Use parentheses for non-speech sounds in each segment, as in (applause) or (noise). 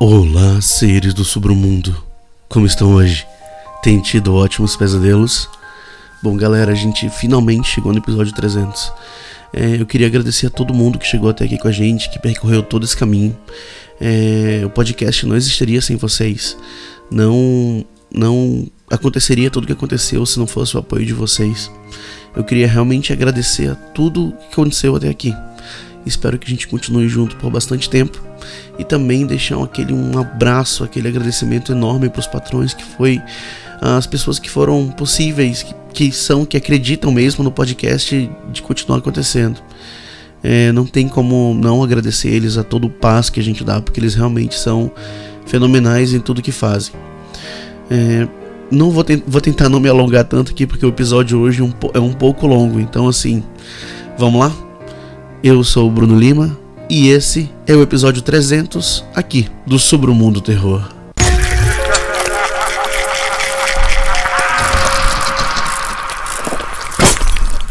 Olá, seres do submundo. Como estão hoje? Tem tido ótimos pesadelos? Bom, galera, a gente finalmente chegou no episódio 300. É, eu queria agradecer a todo mundo que chegou até aqui com a gente, que percorreu todo esse caminho. É, o podcast não existiria sem vocês. Não, não aconteceria tudo o que aconteceu se não fosse o apoio de vocês. Eu queria realmente agradecer a tudo que aconteceu até aqui. Espero que a gente continue junto por bastante tempo e também deixar aquele um abraço, aquele agradecimento enorme para os patrões que foi as pessoas que foram possíveis, que, são, que acreditam mesmo no podcast de continuar acontecendo. É, não tem como não agradecer eles a todo o paz que a gente dá, porque eles realmente são fenomenais em tudo que fazem. É, não vou, te vou tentar não me alongar tanto aqui, porque o episódio hoje é um, é um pouco longo, então assim, vamos lá? Eu sou o Bruno Lima e esse é o episódio 300 aqui do Sobre o Mundo Terror.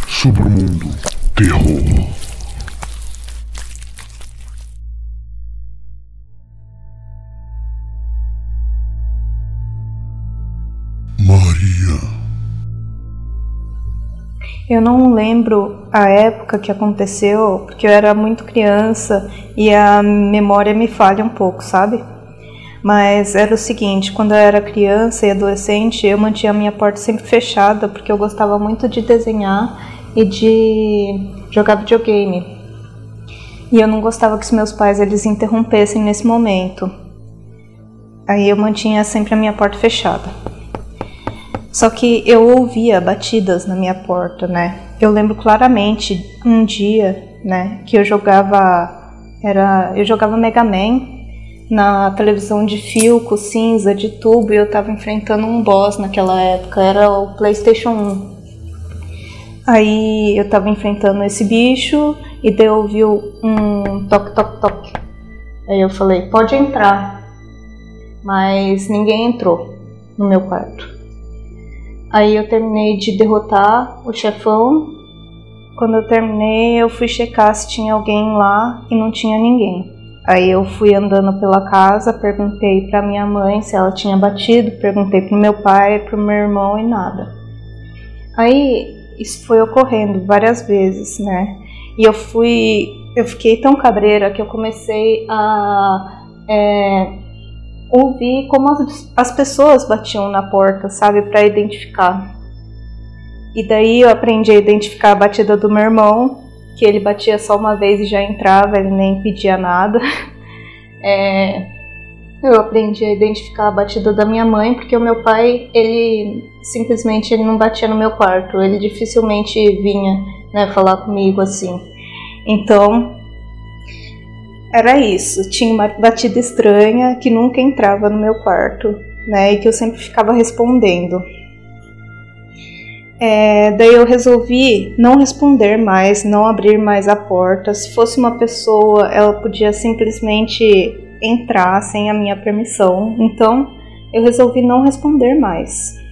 Sobre o Mundo Terror. Eu não lembro a época que aconteceu, porque eu era muito criança e a memória me falha um pouco, sabe? Mas era o seguinte, quando eu era criança e adolescente, eu mantinha a minha porta sempre fechada, porque eu gostava muito de desenhar e de jogar videogame. E eu não gostava que os meus pais eles interrompessem nesse momento. Aí eu mantinha sempre a minha porta fechada. Só que eu ouvia batidas na minha porta, né? Eu lembro claramente um dia, né, que eu jogava era eu jogava Mega Man na televisão de fio com cinza de tubo e eu tava enfrentando um boss naquela época, era o PlayStation 1. Aí eu tava enfrentando esse bicho e daí eu ouvi um toque toque toque. Aí eu falei: "Pode entrar". Mas ninguém entrou no meu quarto. Aí eu terminei de derrotar o chefão. Quando eu terminei, eu fui checar se tinha alguém lá e não tinha ninguém. Aí eu fui andando pela casa, perguntei para minha mãe se ela tinha batido, perguntei pro meu pai, pro meu irmão e nada. Aí isso foi ocorrendo várias vezes, né? E eu fui, eu fiquei tão cabreira que eu comecei a é, ouvir como as, as pessoas batiam na porta, sabe, para identificar. E daí eu aprendi a identificar a batida do meu irmão, que ele batia só uma vez e já entrava, ele nem pedia nada. (laughs) É, eu aprendi a identificar a batida da minha mãe, porque o meu pai, ele simplesmente ele não batia no meu quarto, ele dificilmente vinha né, falar comigo assim. Então, era isso. Tinha uma batida estranha que nunca entrava no meu quarto, né? E que eu sempre ficava respondendo. É, daí eu resolvi não responder mais, não abrir mais a porta. Se fosse uma pessoa, ela podia simplesmente entrar sem a minha permissão. Então eu resolvi não responder mais.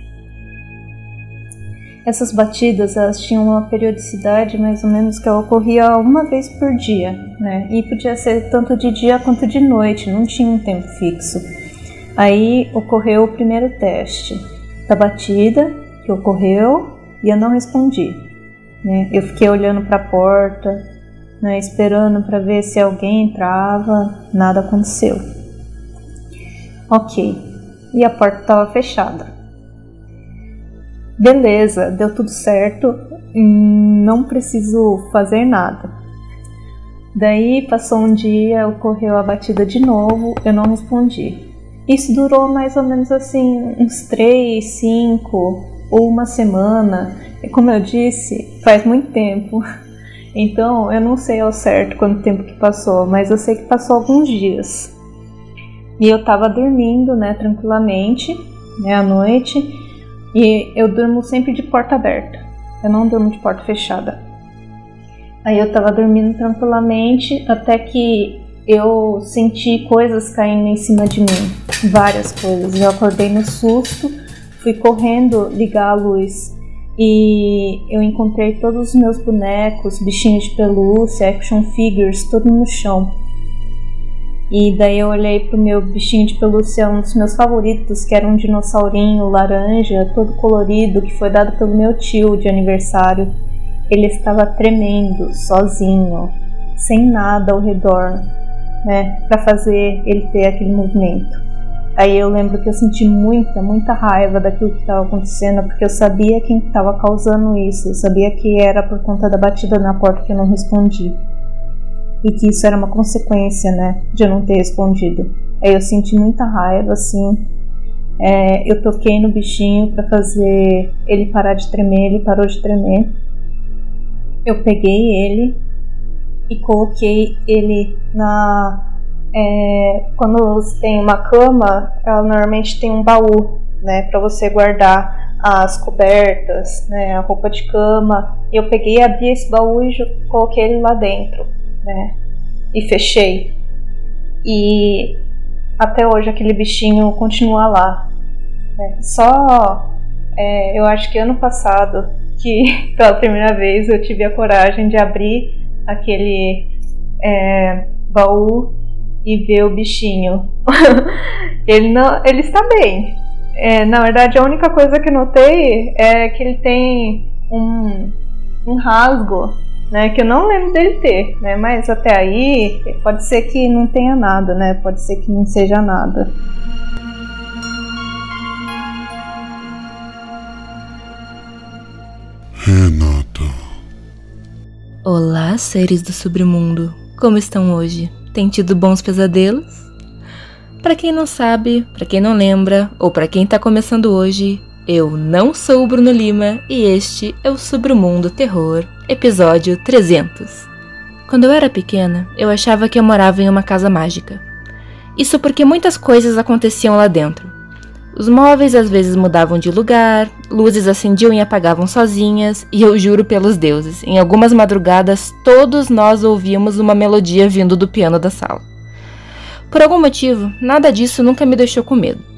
Essas batidas elas tinham uma periodicidade mais ou menos que ocorria uma vez por dia, né? E podia ser tanto de dia quanto de noite, não tinha um tempo fixo. Aí ocorreu o primeiro teste da batida que ocorreu e eu não respondi. Né? Eu fiquei olhando para a porta, né, esperando para ver se alguém entrava, nada aconteceu. Ok, e a porta estava fechada. Beleza, deu tudo certo, não preciso fazer nada. Daí passou um dia, ocorreu a batida de novo, eu não respondi. Isso durou mais ou menos assim, uns 3, 5 ou uma semana. E como eu disse, faz muito tempo. (laughs) Então eu não sei ao certo quanto tempo que passou, mas eu sei que passou alguns dias. E eu tava dormindo, né, tranquilamente, né, à noite e eu durmo sempre de porta aberta. Eu não durmo de porta fechada. Aí eu tava dormindo tranquilamente até que eu senti coisas caindo em cima de mim. Várias coisas. Eu acordei no susto, fui correndo ligar a luz e eu encontrei todos os meus bonecos, bichinhos de pelúcia, action figures, tudo no chão. E daí eu olhei pro meu bichinho de pelúcia, um dos meus favoritos, que era um dinossaurinho laranja, todo colorido, que foi dado pelo meu tio de aniversário. Ele estava tremendo, sozinho, sem nada ao redor, né, para fazer ele ter aquele movimento. Aí eu lembro que eu senti muita, muita raiva daquilo que estava acontecendo, porque eu sabia quem estava causando isso, eu sabia que era por conta da batida na porta que eu não respondi e que isso era uma consequência, né, de eu não ter respondido. Aí eu senti muita raiva, assim. É, eu toquei no bichinho para fazer ele parar de tremer, ele parou de tremer. Eu peguei ele e coloquei ele na. É, quando você tem uma cama, ela normalmente tem um baú, né, para você guardar as cobertas, né, a roupa de cama. Eu peguei, abri esse baú e coloquei ele lá dentro né? E fechei. E até hoje aquele bichinho continua lá. Né? Só é, eu acho que ano passado que (laughs) pela primeira vez eu tive a coragem de abrir aquele é, baú e ver o bichinho. (laughs) ele não, ele está bem. É, na verdade, a única coisa que notei é que ele tem um, um rasgo né, que eu não lembro dele ter, né, mas até aí pode ser que não tenha nada, né, pode ser que não seja nada. Renata. Olá, seres do submundo. Como estão hoje? Tem tido bons pesadelos? Para quem não sabe, para quem não lembra ou para quem tá começando hoje, eu não sou o Bruno Lima e este é o Submundo Terror, episódio 300. Quando eu era pequena, eu achava que eu morava em uma casa mágica. Isso porque muitas coisas aconteciam lá dentro. Os móveis às vezes mudavam de lugar, luzes acendiam e apagavam sozinhas, e eu juro pelos deuses, em algumas madrugadas todos nós ouvíamos uma melodia vindo do piano da sala. Por algum motivo, nada disso nunca me deixou com medo.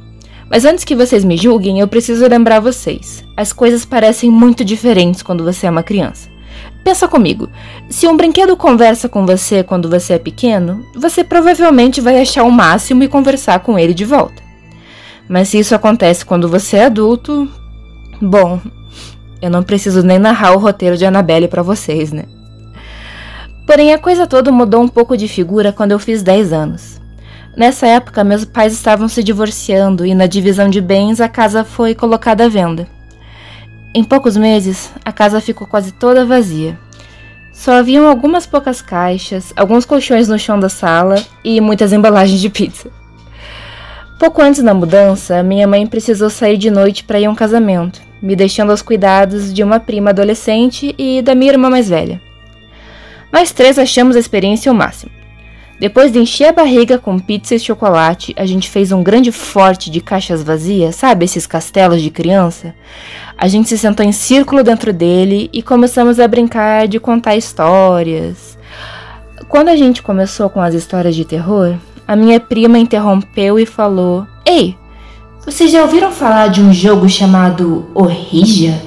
Mas antes que vocês me julguem, eu preciso lembrar vocês: as coisas parecem muito diferentes quando você é uma criança. Pensa comigo, se um brinquedo conversa com você quando você é pequeno, você provavelmente vai achar o máximo e conversar com ele de volta. Mas se isso acontece quando você é adulto, bom, eu não preciso nem narrar o roteiro de Annabelle para vocês, né? Porém, a coisa toda mudou um pouco de figura quando eu fiz 10 anos. Nessa época, meus pais estavam se divorciando e na divisão de bens a casa foi colocada à venda. Em poucos meses, a casa ficou quase toda vazia. Só haviam algumas poucas caixas, alguns colchões no chão da sala e muitas embalagens de pizza. Pouco antes da mudança, minha mãe precisou sair de noite para ir a um casamento, me deixando aos cuidados de uma prima adolescente e da minha irmã mais velha. Nós três achamos a experiência o máximo. Depois de encher a barriga com pizza e chocolate, a gente fez um grande forte de caixas vazias, sabe esses castelos de criança? A gente se sentou em círculo dentro dele e começamos a brincar de contar histórias. Quando a gente começou com as histórias de terror, a minha prima interrompeu e falou: Ei, vocês já ouviram falar de um jogo chamado Orrija?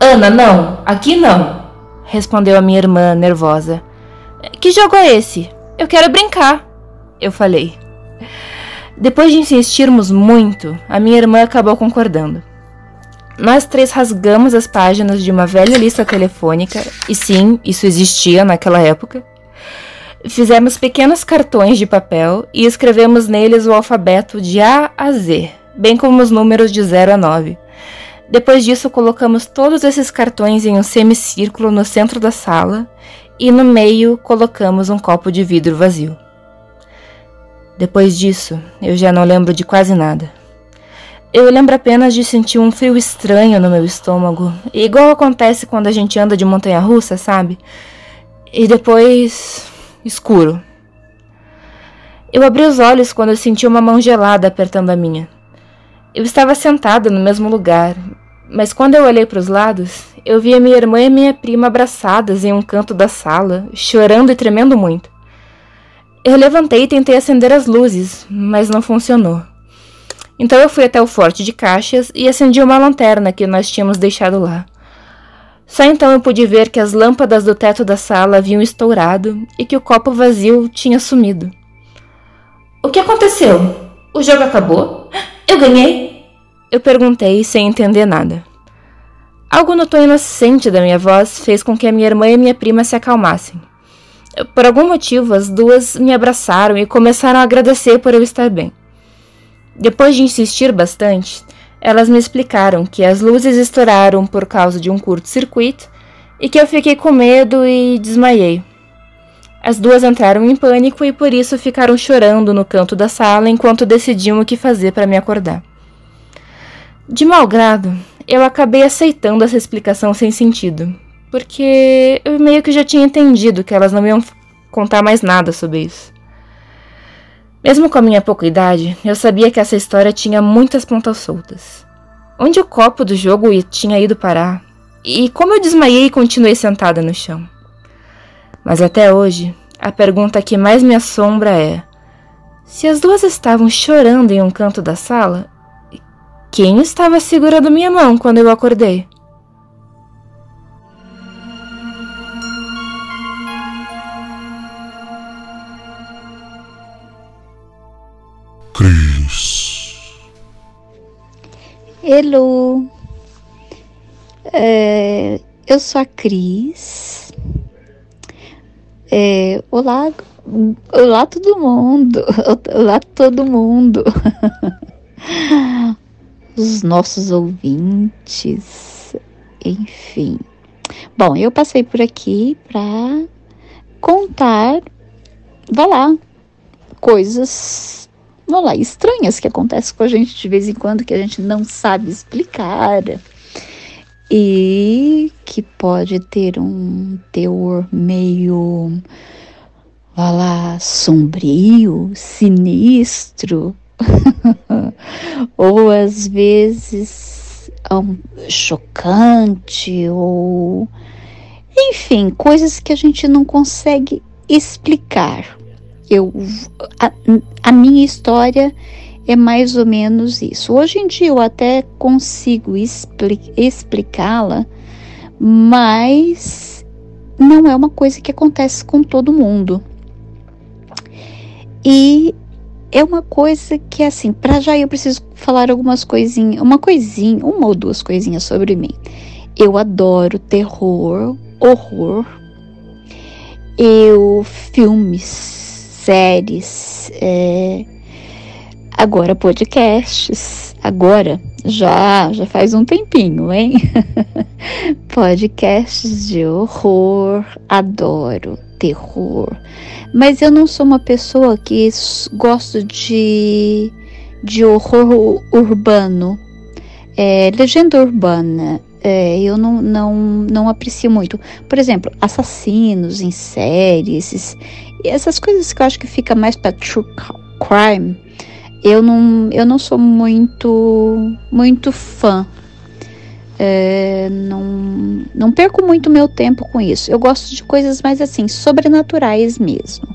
Ana, não, aqui não, respondeu a minha irmã nervosa. Que jogo é esse? Eu quero brincar, eu falei. Depois de insistirmos muito, a minha irmã acabou concordando. Nós três rasgamos as páginas de uma velha lista telefônica, e sim, isso existia naquela época. Fizemos pequenos cartões de papel e escrevemos neles o alfabeto de A a Z, bem como os números de 0 a 9. Depois disso, colocamos todos esses cartões em um semicírculo no centro da sala e no meio colocamos um copo de vidro vazio. Depois disso, eu já não lembro de quase nada. Eu lembro apenas de sentir um frio estranho no meu estômago, igual acontece quando a gente anda de montanha russa, sabe? E depois. escuro. Eu abri os olhos quando eu senti uma mão gelada apertando a minha. Eu estava sentada no mesmo lugar, mas quando eu olhei para os lados, eu vi a minha irmã e minha prima abraçadas em um canto da sala, chorando e tremendo muito. Eu levantei e tentei acender as luzes, mas não funcionou. Então eu fui até o forte de caixas e acendi uma lanterna que nós tínhamos deixado lá. Só então eu pude ver que as lâmpadas do teto da sala haviam estourado e que o copo vazio tinha sumido. O que aconteceu? O jogo acabou? Eu ganhei? Eu perguntei sem entender nada. Algo no tom inocente da minha voz fez com que a minha irmã e minha prima se acalmassem. Por algum motivo, as duas me abraçaram e começaram a agradecer por eu estar bem. Depois de insistir bastante, elas me explicaram que as luzes estouraram por causa de um curto-circuito e que eu fiquei com medo e desmaiei. As duas entraram em pânico e por isso ficaram chorando no canto da sala enquanto decidiam o que fazer para me acordar. De mau grado, eu acabei aceitando essa explicação sem sentido, porque eu meio que já tinha entendido que elas não iam contar mais nada sobre isso. Mesmo com a minha pouca idade, eu sabia que essa história tinha muitas pontas soltas. Onde o copo do jogo tinha ido parar? E como eu desmaiei e continuei sentada no chão? Mas até hoje, a pergunta que mais me assombra é: se as duas estavam chorando em um canto da sala, quem estava segurando minha mão quando eu acordei? Cris. Hello. É, eu sou a Cris. É, olá, olá todo mundo. (laughs) Olá todo mundo. (laughs) Os nossos ouvintes, enfim. Bom, eu passei por aqui para contar, vá lá, coisas vamos lá, estranhas que acontecem com a gente de vez em quando que a gente não sabe explicar. E que pode ter um teor meio, vá lá, sombrio, sinistro, (laughs) ou às vezes um, chocante, ou enfim, coisas que a gente não consegue explicar eu a, a minha história é mais ou menos isso. Hoje em dia eu até consigo expli explicá-la, mas não é uma coisa que acontece com todo mundo. E é uma coisa que assim, para já eu preciso falar algumas coisinhas, uma coisinha, uma ou duas coisinhas sobre mim. Eu adoro terror, horror. Eu filmes séries, é, agora podcasts, agora já já faz um tempinho, hein? (laughs) podcasts de horror, adoro terror, mas eu não sou uma pessoa que gosto de de horror urbano, é, legenda urbana. É, eu não, não, não aprecio muito. Por exemplo, assassinos em série, esses, essas coisas que eu acho que fica mais para true crime, eu não, eu não sou muito, muito fã. É, não, não perco muito meu tempo com isso. Eu gosto de coisas mais assim, sobrenaturais mesmo.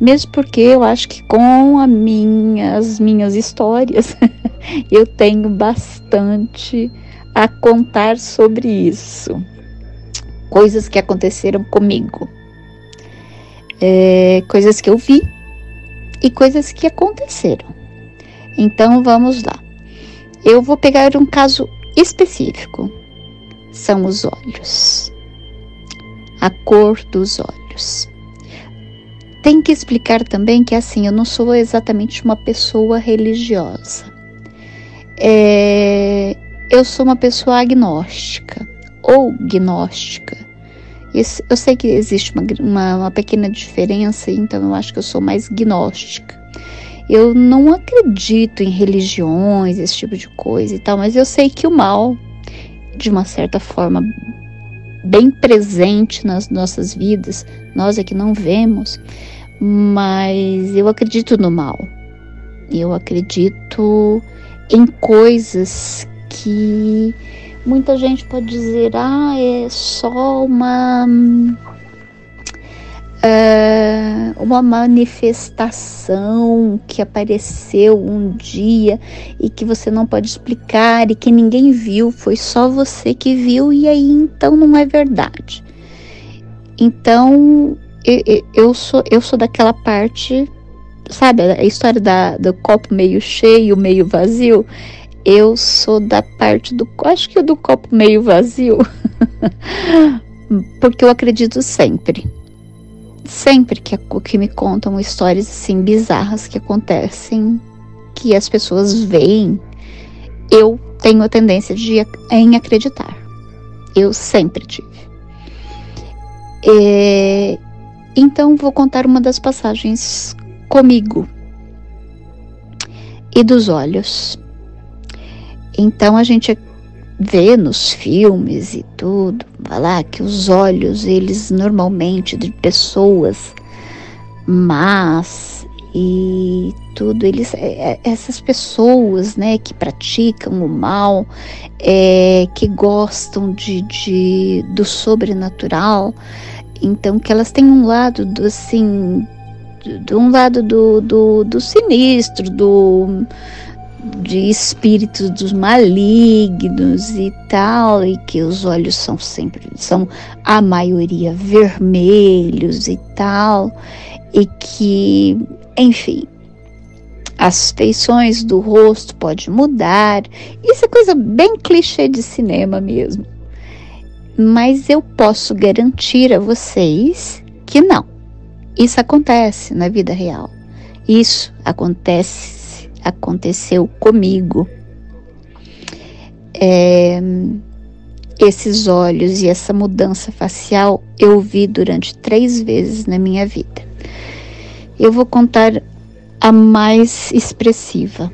Mesmo porque eu acho que com minha, as minhas histórias (laughs) eu tenho bastante a contar sobre isso. Coisas que aconteceram comigo é, coisas que eu vi e coisas que aconteceram. Então vamos lá. Eu vou pegar um caso específico. São os olhos. A cor dos olhos. Tem que explicar também que assim, eu não sou exatamente uma pessoa religiosa. É, eu sou uma pessoa agnóstica ou gnóstica eu sei que existe uma, uma, uma pequena diferença, então eu acho que eu sou mais gnóstica. Eu não acredito em religiões, esse tipo de coisa e tal, mas eu sei que o mal, de uma certa forma, bem presente nas nossas vidas, nós é que não vemos, mas eu acredito no mal. Eu acredito em coisas que Muita gente pode dizer, ah, é só uma uh, uma manifestação que apareceu um dia e que você não pode explicar e que ninguém viu, foi só você que viu e aí então não é verdade. Então eu, eu sou eu sou daquela parte sabe, a história da, do copo meio cheio, meio vazio. Eu sou da parte do, acho que do copo meio vazio, (laughs) porque eu acredito sempre. Sempre que, que me contam histórias assim bizarras que acontecem, que as pessoas veem, eu tenho a tendência de em acreditar. Eu sempre tive. É, então vou contar uma das passagens comigo e dos olhos. Então a gente vê nos filmes e tudo, falar que os olhos, eles normalmente de pessoas mas e tudo, eles, é, é, essas pessoas, né, que praticam o mal, é, que gostam de, de, do sobrenatural, então que elas têm um lado do, assim, de um lado do, do, do sinistro, do de espíritos dos malignos e tal, e que os olhos são sempre, são a maioria vermelhos e tal, e que, enfim, as feições do rosto podem mudar. Isso é coisa bem clichê de cinema mesmo. Mas eu posso garantir a vocês que não. Isso acontece na vida real. Isso acontece, aconteceu comigo. É, esses olhos e essa mudança facial eu vi durante três vezes na minha vida. Eu vou contar a mais expressiva.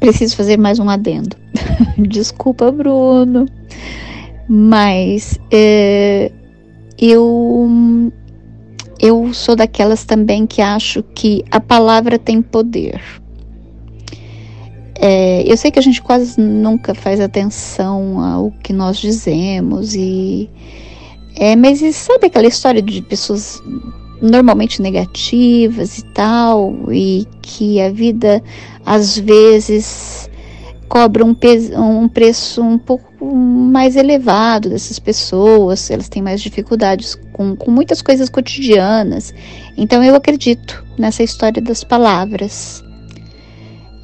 Preciso fazer mais um adendo. (laughs) Desculpa, Bruno, mas é, eu eu sou daquelas também que acho que a palavra tem poder. É, eu sei que a gente quase nunca faz atenção ao que nós dizemos e é, mas sabe aquela história de pessoas normalmente negativas e tal, e que a vida às vezes cobra um, um preço um pouco mais elevado dessas pessoas, elas têm mais dificuldades com, com muitas coisas cotidianas. Então eu acredito nessa história das palavras.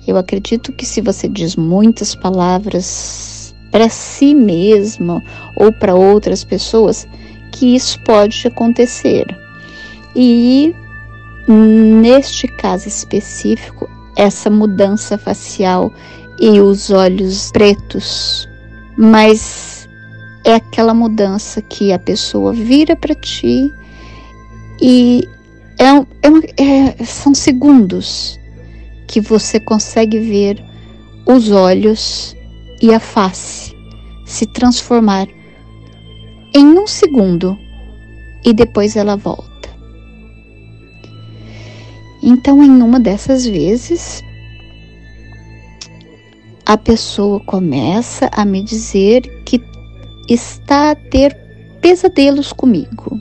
Eu acredito que se você diz muitas palavras para si mesmo ou para outras pessoas, que isso pode acontecer. E neste caso específico, essa mudança facial e os olhos pretos, mas é aquela mudança que a pessoa vira para ti e é, é, é, são segundos que você consegue ver os olhos e a face se transformar em um segundo e depois ela volta. Então, em uma dessas vezes, a pessoa começa a me dizer que está a ter pesadelos comigo.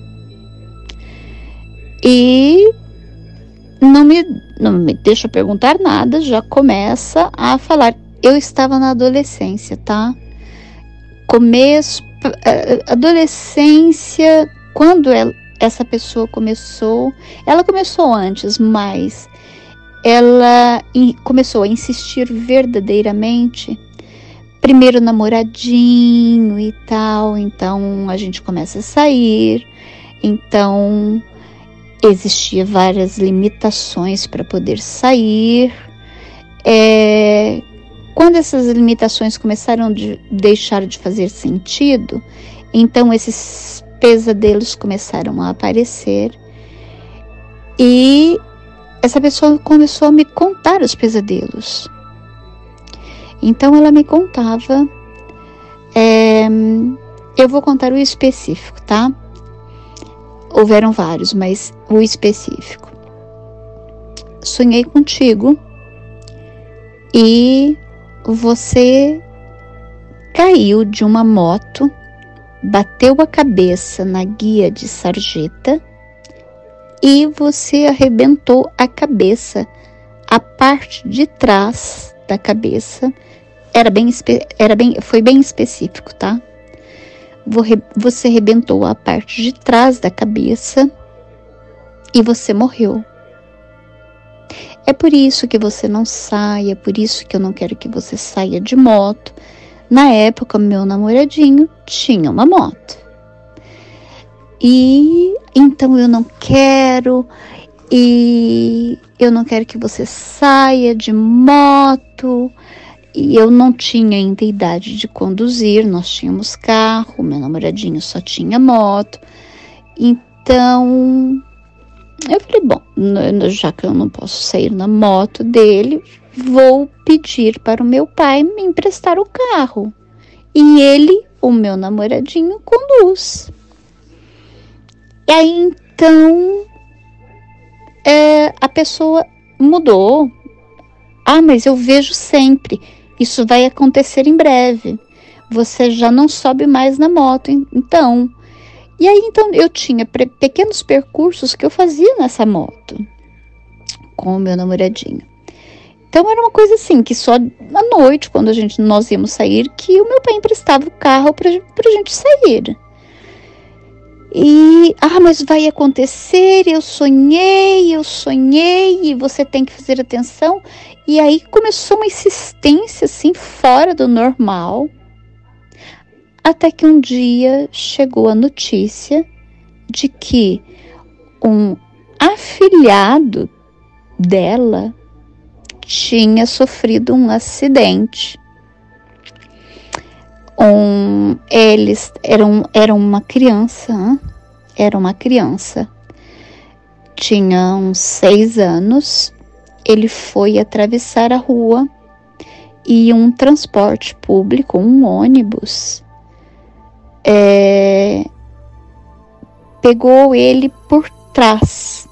E não me, não me deixa perguntar nada, já começa a falar. Eu estava na adolescência, tá? Começo, adolescência, quando ela, essa pessoa começou, ela começou antes, mas ela começou a insistir verdadeiramente. Primeiro namoradinho e tal, então a gente começa a sair, então existia várias limitações para poder sair. É, quando essas limitações começaram a de deixar de fazer sentido, então esses pesadelos começaram a aparecer e essa pessoa começou a me contar os pesadelos. Então ela me contava. É, eu vou contar o específico, tá? Houveram vários, mas o específico. Sonhei contigo e você caiu de uma moto bateu a cabeça na guia de sarjeta e você arrebentou a cabeça, a parte de trás da cabeça. Era bem, era bem, foi bem específico, tá? Você arrebentou a parte de trás da cabeça e você morreu. É por isso que você não sai, é por isso que eu não quero que você saia de moto. Na época, meu namoradinho tinha uma moto. E então eu não quero, e eu não quero que você saia de moto. E eu não tinha ainda idade de conduzir, nós tínhamos carro, meu namoradinho só tinha moto. Então, eu falei, bom, já que eu não posso sair na moto dele, vou pedir para o meu pai me emprestar o carro. E ele, o meu namoradinho, conduz. E aí então é, a pessoa mudou. Ah, mas eu vejo sempre. Isso vai acontecer em breve. Você já não sobe mais na moto, então. E aí então eu tinha pequenos percursos que eu fazia nessa moto com o meu namoradinho. Então era uma coisa assim que só à noite, quando a gente nós íamos sair, que o meu pai emprestava o carro para a gente sair. E, ah, mas vai acontecer, eu sonhei, eu sonhei, e você tem que fazer atenção. E aí começou uma insistência assim, fora do normal. Até que um dia chegou a notícia de que um afilhado dela tinha sofrido um acidente. Um, eles eram, eram uma criança, era uma criança, tinha uns seis anos. Ele foi atravessar a rua e um transporte público, um ônibus, é, pegou ele por trás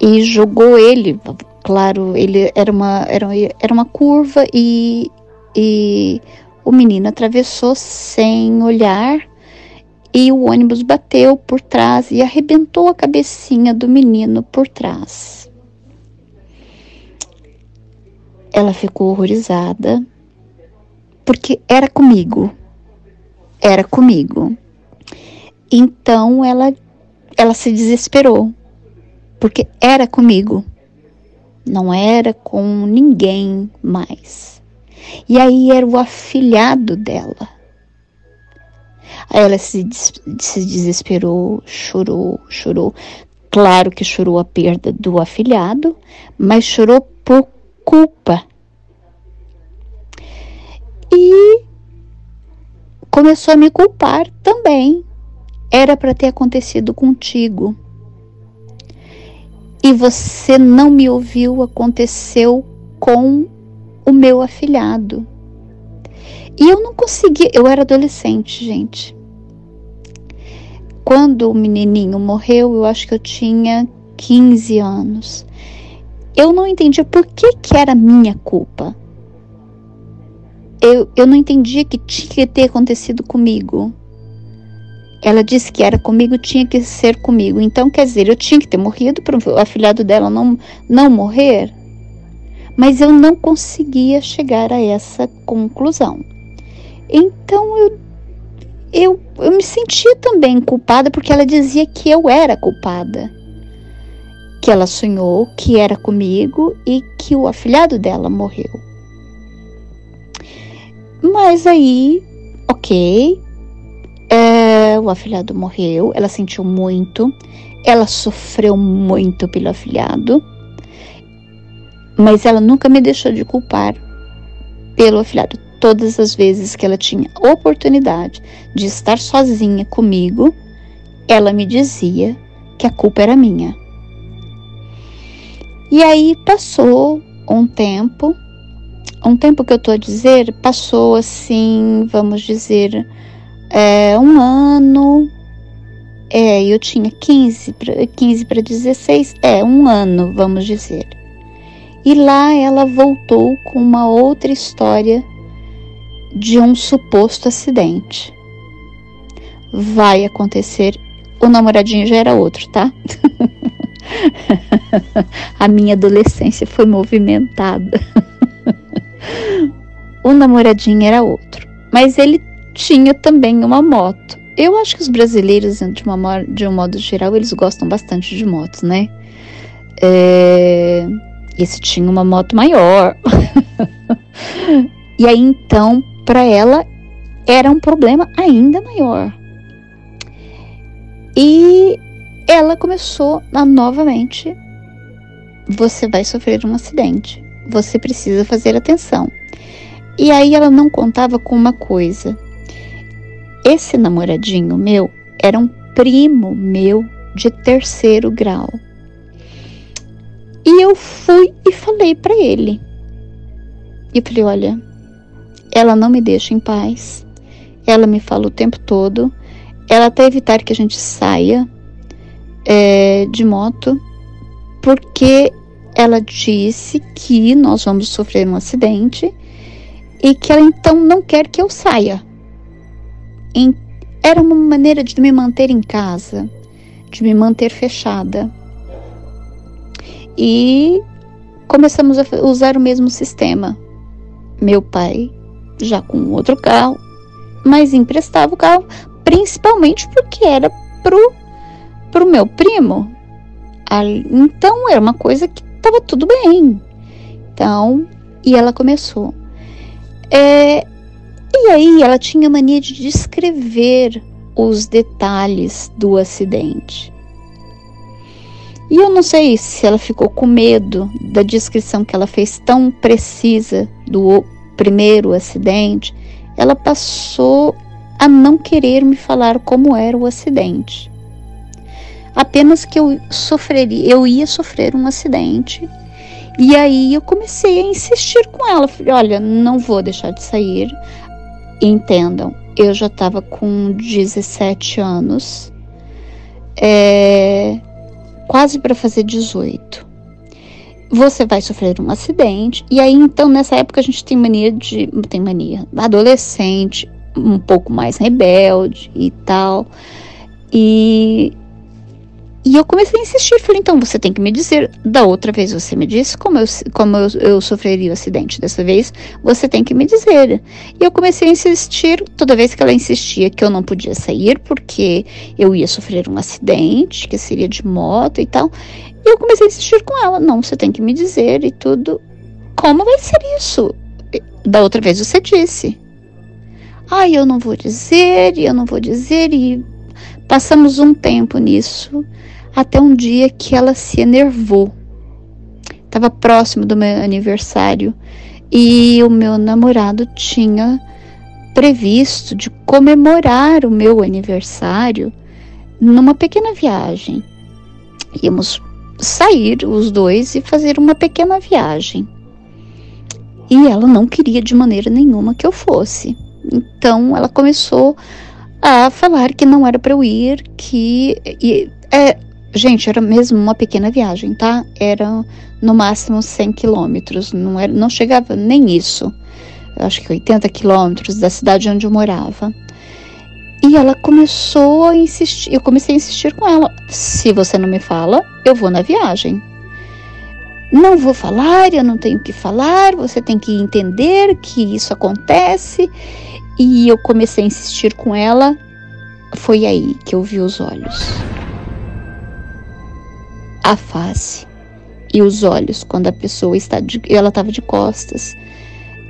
e jogou ele. Claro, ele era uma, era, era uma curva e, e o menino atravessou sem olhar e o ônibus bateu por trás e arrebentou a cabecinha do menino por trás. Ela ficou horrorizada porque era comigo. Era comigo. Então ela ela se desesperou porque era comigo. Não era com ninguém mais. E aí era o afilhado dela. Aí ela se, se desesperou, chorou, chorou. Claro que chorou a perda do afilhado, mas chorou por culpa. E começou a me culpar também. Era para ter acontecido contigo. E você não me ouviu, aconteceu com o meu afilhado. E eu não conseguia, eu era adolescente, gente. Quando o menininho morreu, eu acho que eu tinha 15 anos. Eu não entendia por que, que era minha culpa. Eu, eu não entendia que tinha que ter acontecido comigo. Ela disse que era comigo, tinha que ser comigo. Então, quer dizer, eu tinha que ter morrido para o afilhado dela não, não morrer mas eu não conseguia chegar a essa conclusão. Então eu, eu, eu me sentia também culpada porque ela dizia que eu era culpada. Que ela sonhou que era comigo e que o afilhado dela morreu. Mas aí, ok, é, o afilhado morreu, ela sentiu muito, ela sofreu muito pelo afilhado mas ela nunca me deixou de culpar pelo afilhado. Todas as vezes que ela tinha oportunidade de estar sozinha comigo, ela me dizia que a culpa era minha. E aí passou um tempo, um tempo que eu tô a dizer, passou assim, vamos dizer, é, um ano. É, eu tinha 15 para 15 para 16, é, um ano, vamos dizer. E lá ela voltou com uma outra história de um suposto acidente. Vai acontecer. O namoradinho já era outro, tá? (laughs) A minha adolescência foi movimentada. (laughs) o namoradinho era outro, mas ele tinha também uma moto. eu acho que os brasileiros, de, uma, de um modo geral, eles gostam bastante de motos, né? É, esse tinha uma moto maior. (laughs) e aí então, para ela, era um problema ainda maior. E ela começou a novamente: você vai sofrer um acidente, você precisa fazer atenção. E aí ela não contava com uma coisa. Esse namoradinho meu era um primo meu de terceiro grau. E eu fui e falei para ele. E falei: olha, ela não me deixa em paz. Ela me fala o tempo todo. Ela até evitar que a gente saia é, de moto, porque ela disse que nós vamos sofrer um acidente e que ela então não quer que eu saia. Era uma maneira de me manter em casa, de me manter fechada. E começamos a usar o mesmo sistema. Meu pai, já com outro carro, mas emprestava o carro, principalmente porque era pro, pro meu primo. Então era uma coisa que estava tudo bem. Então, e ela começou. É, e aí ela tinha mania de descrever os detalhes do acidente. E eu não sei se ela ficou com medo da descrição que ela fez tão precisa do primeiro acidente, ela passou a não querer me falar como era o acidente. Apenas que eu sofreria, eu ia sofrer um acidente. E aí eu comecei a insistir com ela. Falei, olha, não vou deixar de sair. Entendam, eu já estava com 17 anos, é, quase para fazer 18. Você vai sofrer um acidente, e aí então nessa época a gente tem mania de. tem mania, adolescente, um pouco mais rebelde e tal. E e eu comecei a insistir, falei, então você tem que me dizer. Da outra vez você me disse como eu, como eu, eu sofreria o acidente. Dessa vez você tem que me dizer. E eu comecei a insistir, toda vez que ela insistia que eu não podia sair porque eu ia sofrer um acidente, que seria de moto e tal. E eu comecei a insistir com ela, não, você tem que me dizer e tudo. Como vai ser isso? Da outra vez você disse. Ai, eu não vou dizer, e eu não vou dizer, e passamos um tempo nisso até um dia que ela se enervou. Estava próximo do meu aniversário e o meu namorado tinha previsto de comemorar o meu aniversário numa pequena viagem. Íamos sair os dois e fazer uma pequena viagem. E ela não queria de maneira nenhuma que eu fosse. Então ela começou a falar que não era para eu ir, que e, é, Gente, era mesmo uma pequena viagem, tá? Era no máximo 100 quilômetros, não, era, não chegava nem isso. Acho que 80 quilômetros da cidade onde eu morava. E ela começou a insistir, eu comecei a insistir com ela: se você não me fala, eu vou na viagem. Não vou falar, eu não tenho que falar, você tem que entender que isso acontece. E eu comecei a insistir com ela. Foi aí que eu vi os olhos a face e os olhos quando a pessoa está de, ela estava de costas.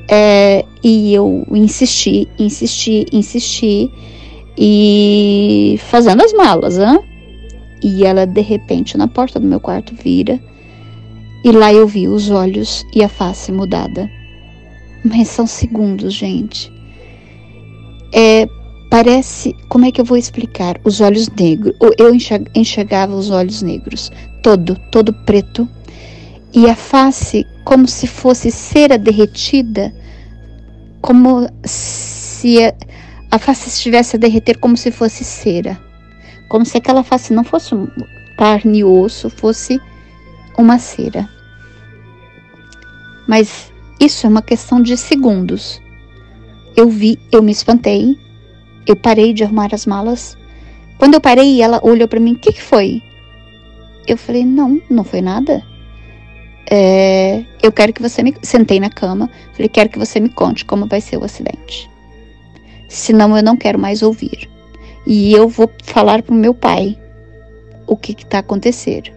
É, e eu insisti, insisti, insisti e fazendo as malas, hein? E ela de repente na porta do meu quarto vira e lá eu vi os olhos e a face mudada. Mas são segundos, gente. É, parece, como é que eu vou explicar? Os olhos negros. Eu enxergava os olhos negros todo, todo preto, e a face como se fosse cera derretida, como se a, a face estivesse a derreter como se fosse cera, como se aquela face não fosse carne e osso, fosse uma cera. Mas isso é uma questão de segundos. Eu vi, eu me espantei, eu parei de arrumar as malas. Quando eu parei, ela olhou para mim: "O que, que foi?" Eu falei, não, não foi nada. É, eu quero que você me. Sentei na cama, falei, quero que você me conte como vai ser o acidente. Senão eu não quero mais ouvir. e eu vou falar para o meu pai o que está acontecendo.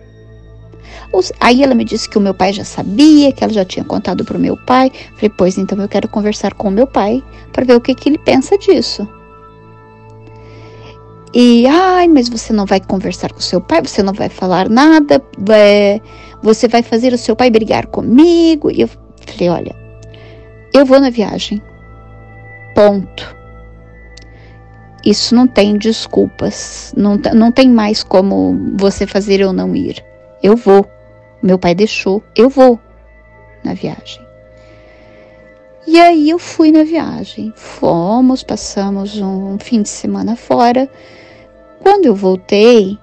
Aí ela me disse que o meu pai já sabia, que ela já tinha contado para o meu pai. Falei, pois então eu quero conversar com o meu pai para ver o que, que ele pensa disso. E, ai, mas você não vai conversar com seu pai, você não vai falar nada, é, você vai fazer o seu pai brigar comigo. E eu falei, olha, eu vou na viagem. Ponto. Isso não tem desculpas, não, não tem mais como você fazer ou não ir. Eu vou. Meu pai deixou, eu vou na viagem. E aí eu fui na viagem. Fomos, passamos um fim de semana fora. Quando eu voltei,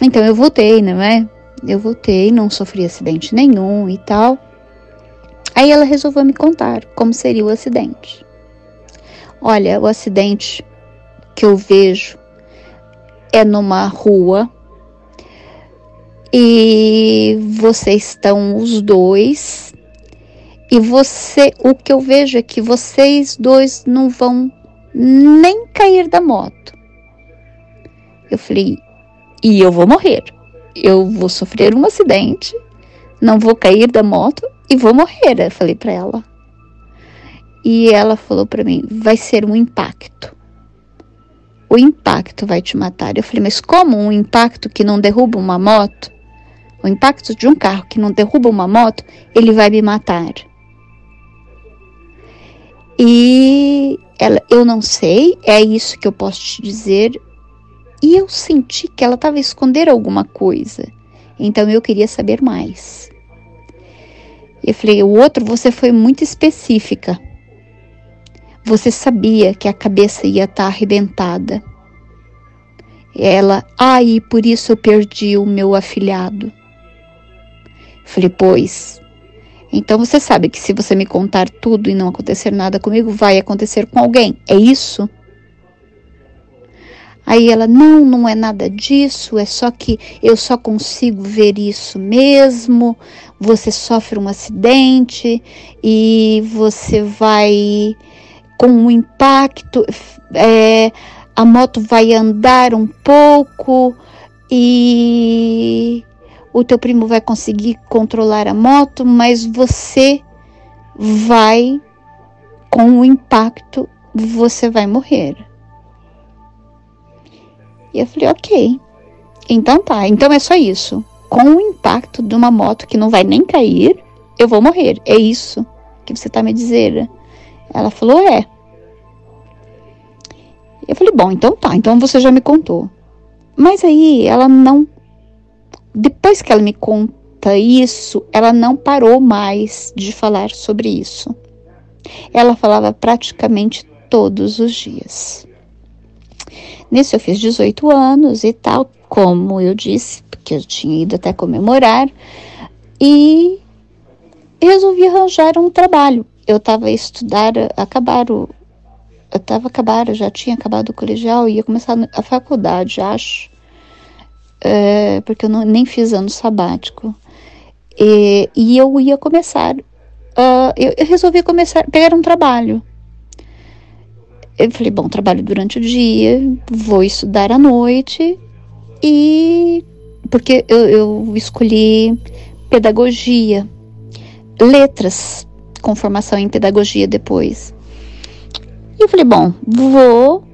então eu voltei, não é? Eu voltei, não sofri acidente nenhum e tal. Aí ela resolveu me contar como seria o acidente. Olha, o acidente que eu vejo é numa rua e vocês estão os dois e você, o que eu vejo é que vocês dois não vão nem cair da moto. Eu falei, e eu vou morrer. Eu vou sofrer um acidente, não vou cair da moto e vou morrer. Eu falei para ela. E ela falou para mim, vai ser um impacto. O impacto vai te matar. Eu falei, mas como um impacto que não derruba uma moto? O impacto de um carro que não derruba uma moto, ele vai me matar. E ela, eu não sei, é isso que eu posso te dizer. E eu senti que ela estava a esconder alguma coisa. Então eu queria saber mais. Eu falei: o outro, você foi muito específica. Você sabia que a cabeça ia estar tá arrebentada. Ela, ai, ah, por isso eu perdi o meu afilhado. Falei, pois. Então você sabe que se você me contar tudo e não acontecer nada comigo, vai acontecer com alguém. É isso? Aí ela, não, não é nada disso, é só que eu só consigo ver isso mesmo. Você sofre um acidente e você vai com um impacto, é, a moto vai andar um pouco e o teu primo vai conseguir controlar a moto, mas você vai, com o impacto, você vai morrer. E eu falei, ok. Então tá, então é só isso. Com o impacto de uma moto que não vai nem cair, eu vou morrer. É isso que você tá me dizendo. Ela falou, é. Eu falei, bom, então tá, então você já me contou. Mas aí ela não. Depois que ela me conta isso, ela não parou mais de falar sobre isso. Ela falava praticamente todos os dias. Nisso eu fiz 18 anos e tal, como eu disse, porque eu tinha ido até comemorar, e resolvi arranjar um trabalho. Eu estava a estudar, acabar o. Eu estava acabar, já tinha acabado o colegial ia começar a faculdade, acho. É, porque eu não, nem fiz ano sabático. E, e eu ia começar. Uh, eu, eu resolvi começar, pegar um trabalho eu falei, bom, trabalho durante o dia, vou estudar à noite e porque eu, eu escolhi pedagogia, letras com formação em pedagogia depois. E eu falei, bom, vou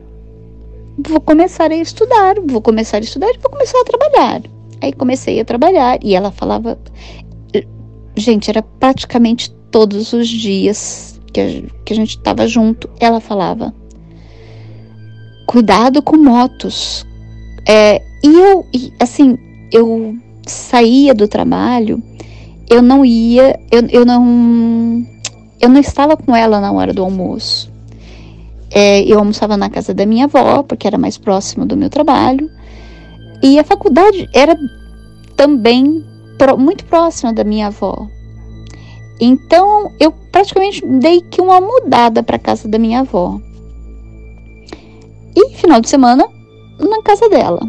vou começar a estudar, vou começar a estudar e vou começar a trabalhar. Aí comecei a trabalhar e ela falava, gente, era praticamente todos os dias que a, que a gente estava junto, ela falava cuidado com motos. É, e eu, assim, eu saía do trabalho, eu não ia, eu, eu não, eu não estava com ela na hora do almoço. É, eu almoçava na casa da minha avó, porque era mais próximo do meu trabalho, e a faculdade era também pro, muito próxima da minha avó. Então eu praticamente dei que uma mudada para casa da minha avó. E final de semana na casa dela.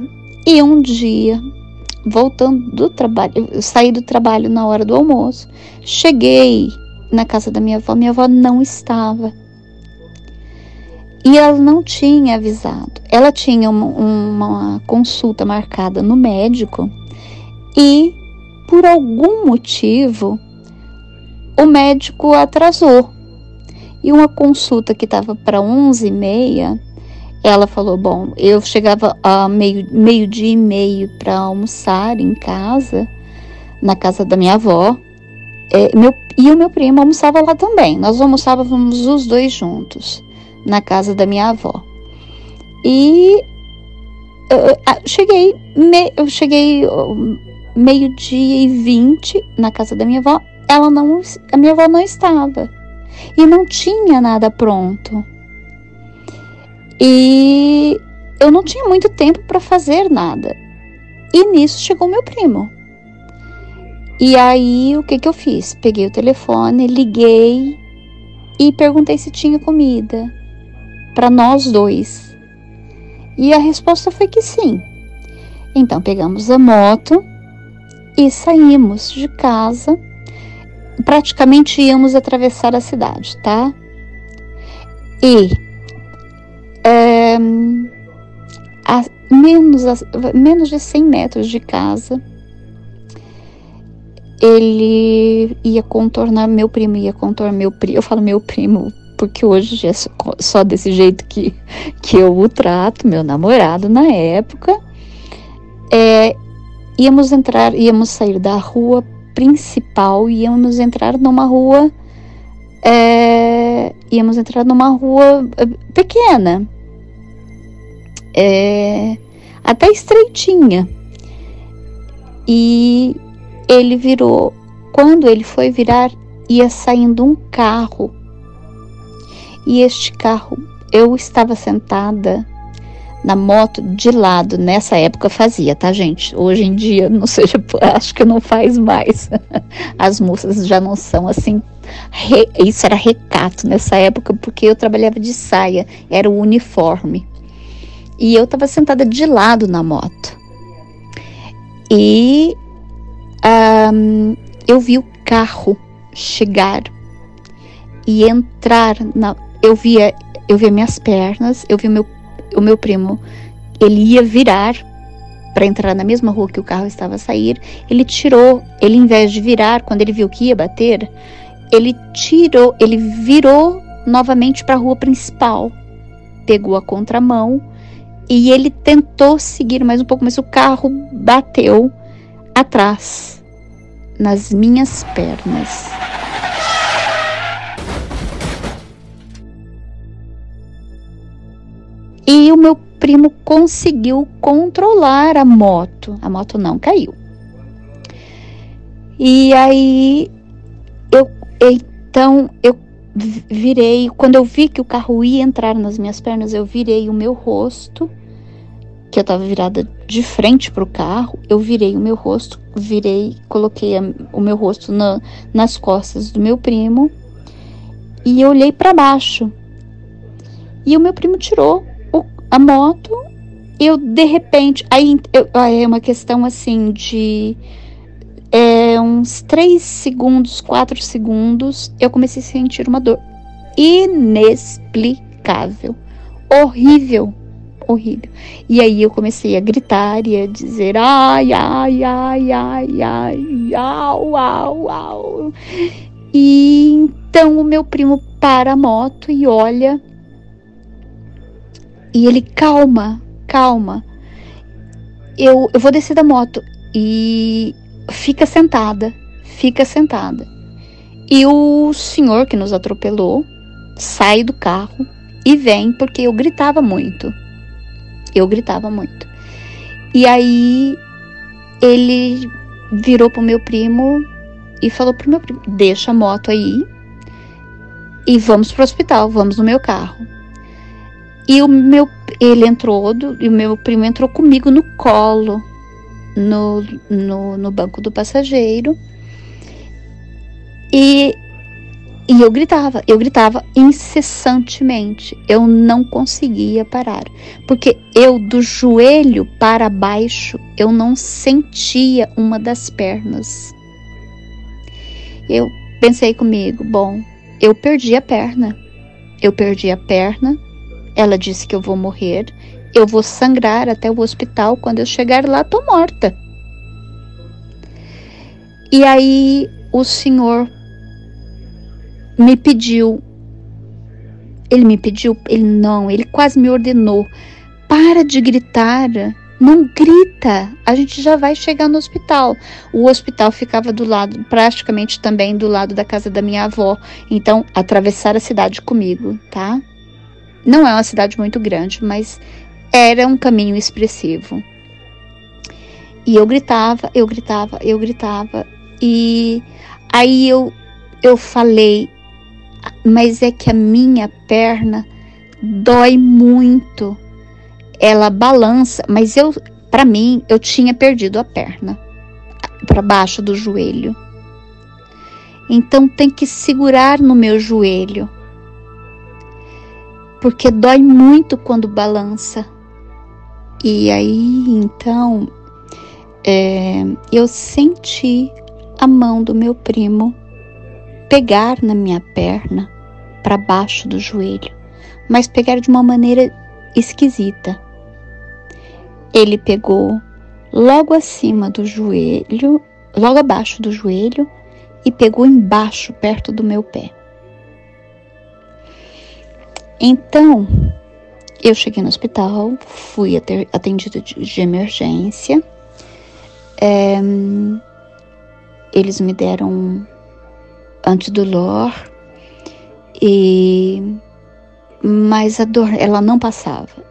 E um dia, voltando do trabalho, eu saí do trabalho na hora do almoço, cheguei na casa da minha avó, minha avó não estava. E ela não tinha avisado. Ela tinha uma, uma consulta marcada no médico e, por algum motivo, o médico atrasou. E uma consulta que estava para 11 e meia, ela falou: Bom, eu chegava a meio, meio dia e meio para almoçar em casa, na casa da minha avó. É, meu, e o meu primo almoçava lá também. Nós almoçávamos os dois juntos na casa da minha avó. E eu, cheguei, me, eu cheguei meio-dia e vinte na casa da minha avó. Ela não, a minha avó não estava e não tinha nada pronto. E eu não tinha muito tempo para fazer nada. E nisso chegou meu primo. E aí o que que eu fiz? Peguei o telefone, liguei e perguntei se tinha comida para nós dois? E a resposta foi que sim. Então pegamos a moto e saímos de casa. Praticamente íamos atravessar a cidade, tá? E é, a menos, a, menos de 100 metros de casa, ele ia contornar, meu primo ia contornar meu primo. Eu falo meu primo porque hoje é só desse jeito que, (laughs) que eu o trato, meu namorado na época. É, íamos entrar, íamos sair da rua principal, íamos entrar numa rua, é, íamos entrar numa rua é, pequena, é, até estreitinha. E ele virou, quando ele foi virar, ia saindo um carro e este carro, eu estava sentada na moto de lado, nessa época fazia, tá, gente? Hoje em dia, (laughs) não seja, acho que não faz mais. (laughs) As moças já não são assim. Re, isso era recato nessa época, porque eu trabalhava de saia, era o uniforme. E eu estava sentada de lado na moto. E um, eu vi o carro chegar e entrar na, eu via, eu via minhas pernas, eu vi o meu, o meu primo, ele ia virar para entrar na mesma rua que o carro estava a sair, ele tirou, ele em vez de virar, quando ele viu que ia bater, ele tirou, ele virou novamente para a rua principal, pegou a contramão e ele tentou seguir mais um pouco, mas o carro bateu atrás nas minhas pernas. E o meu primo conseguiu controlar a moto. A moto não caiu. E aí eu então eu virei, quando eu vi que o carro ia entrar nas minhas pernas, eu virei o meu rosto, que eu estava virada de frente para o carro, eu virei o meu rosto, virei, coloquei a, o meu rosto na, nas costas do meu primo e olhei para baixo. E o meu primo tirou a moto, eu de repente, aí eu, é uma questão assim de é, uns 3 segundos, 4 segundos, eu comecei a sentir uma dor inexplicável, horrível, horrível. E aí eu comecei a gritar e a dizer ai, ai, ai, ai, ai, au, au, au. E então o meu primo para a moto e olha e ele, calma, calma. Eu, eu vou descer da moto. E fica sentada, fica sentada. E o senhor que nos atropelou sai do carro e vem porque eu gritava muito. Eu gritava muito. E aí ele virou pro meu primo e falou pro meu primo: "Deixa a moto aí e vamos pro hospital, vamos no meu carro". E o meu, ele entrou, e o meu primo entrou comigo no colo, no, no, no banco do passageiro. E, e eu gritava, eu gritava incessantemente. Eu não conseguia parar. Porque eu, do joelho para baixo, eu não sentia uma das pernas. Eu pensei comigo, bom, eu perdi a perna. Eu perdi a perna Ela disse que eu vou morrer, eu vou sangrar até o hospital. Quando eu chegar lá, tô morta. E aí o senhor me pediu. Ele me pediu, ele não, ele quase me ordenou. Para de gritar. Não grita, a gente já vai chegar no hospital. O hospital ficava do lado, praticamente também do lado da casa da minha avó. Então, atravessar a cidade comigo, tá? Não é uma cidade muito grande, mas era um caminho expressivo. E eu gritava, eu gritava, eu gritava. E aí eu, eu falei, mas é que a minha perna dói muito ela balança, mas eu, para mim, eu tinha perdido a perna para baixo do joelho. Então tem que segurar no meu joelho, porque dói muito quando balança. E aí, então, é, eu senti a mão do meu primo pegar na minha perna para baixo do joelho, mas pegar de uma maneira esquisita. Ele pegou logo acima do joelho, logo abaixo do joelho, e pegou embaixo, perto do meu pé. Então, eu cheguei no hospital, fui atendida de, emergência. É, eles me deram antidolor e mas a dor ela não passava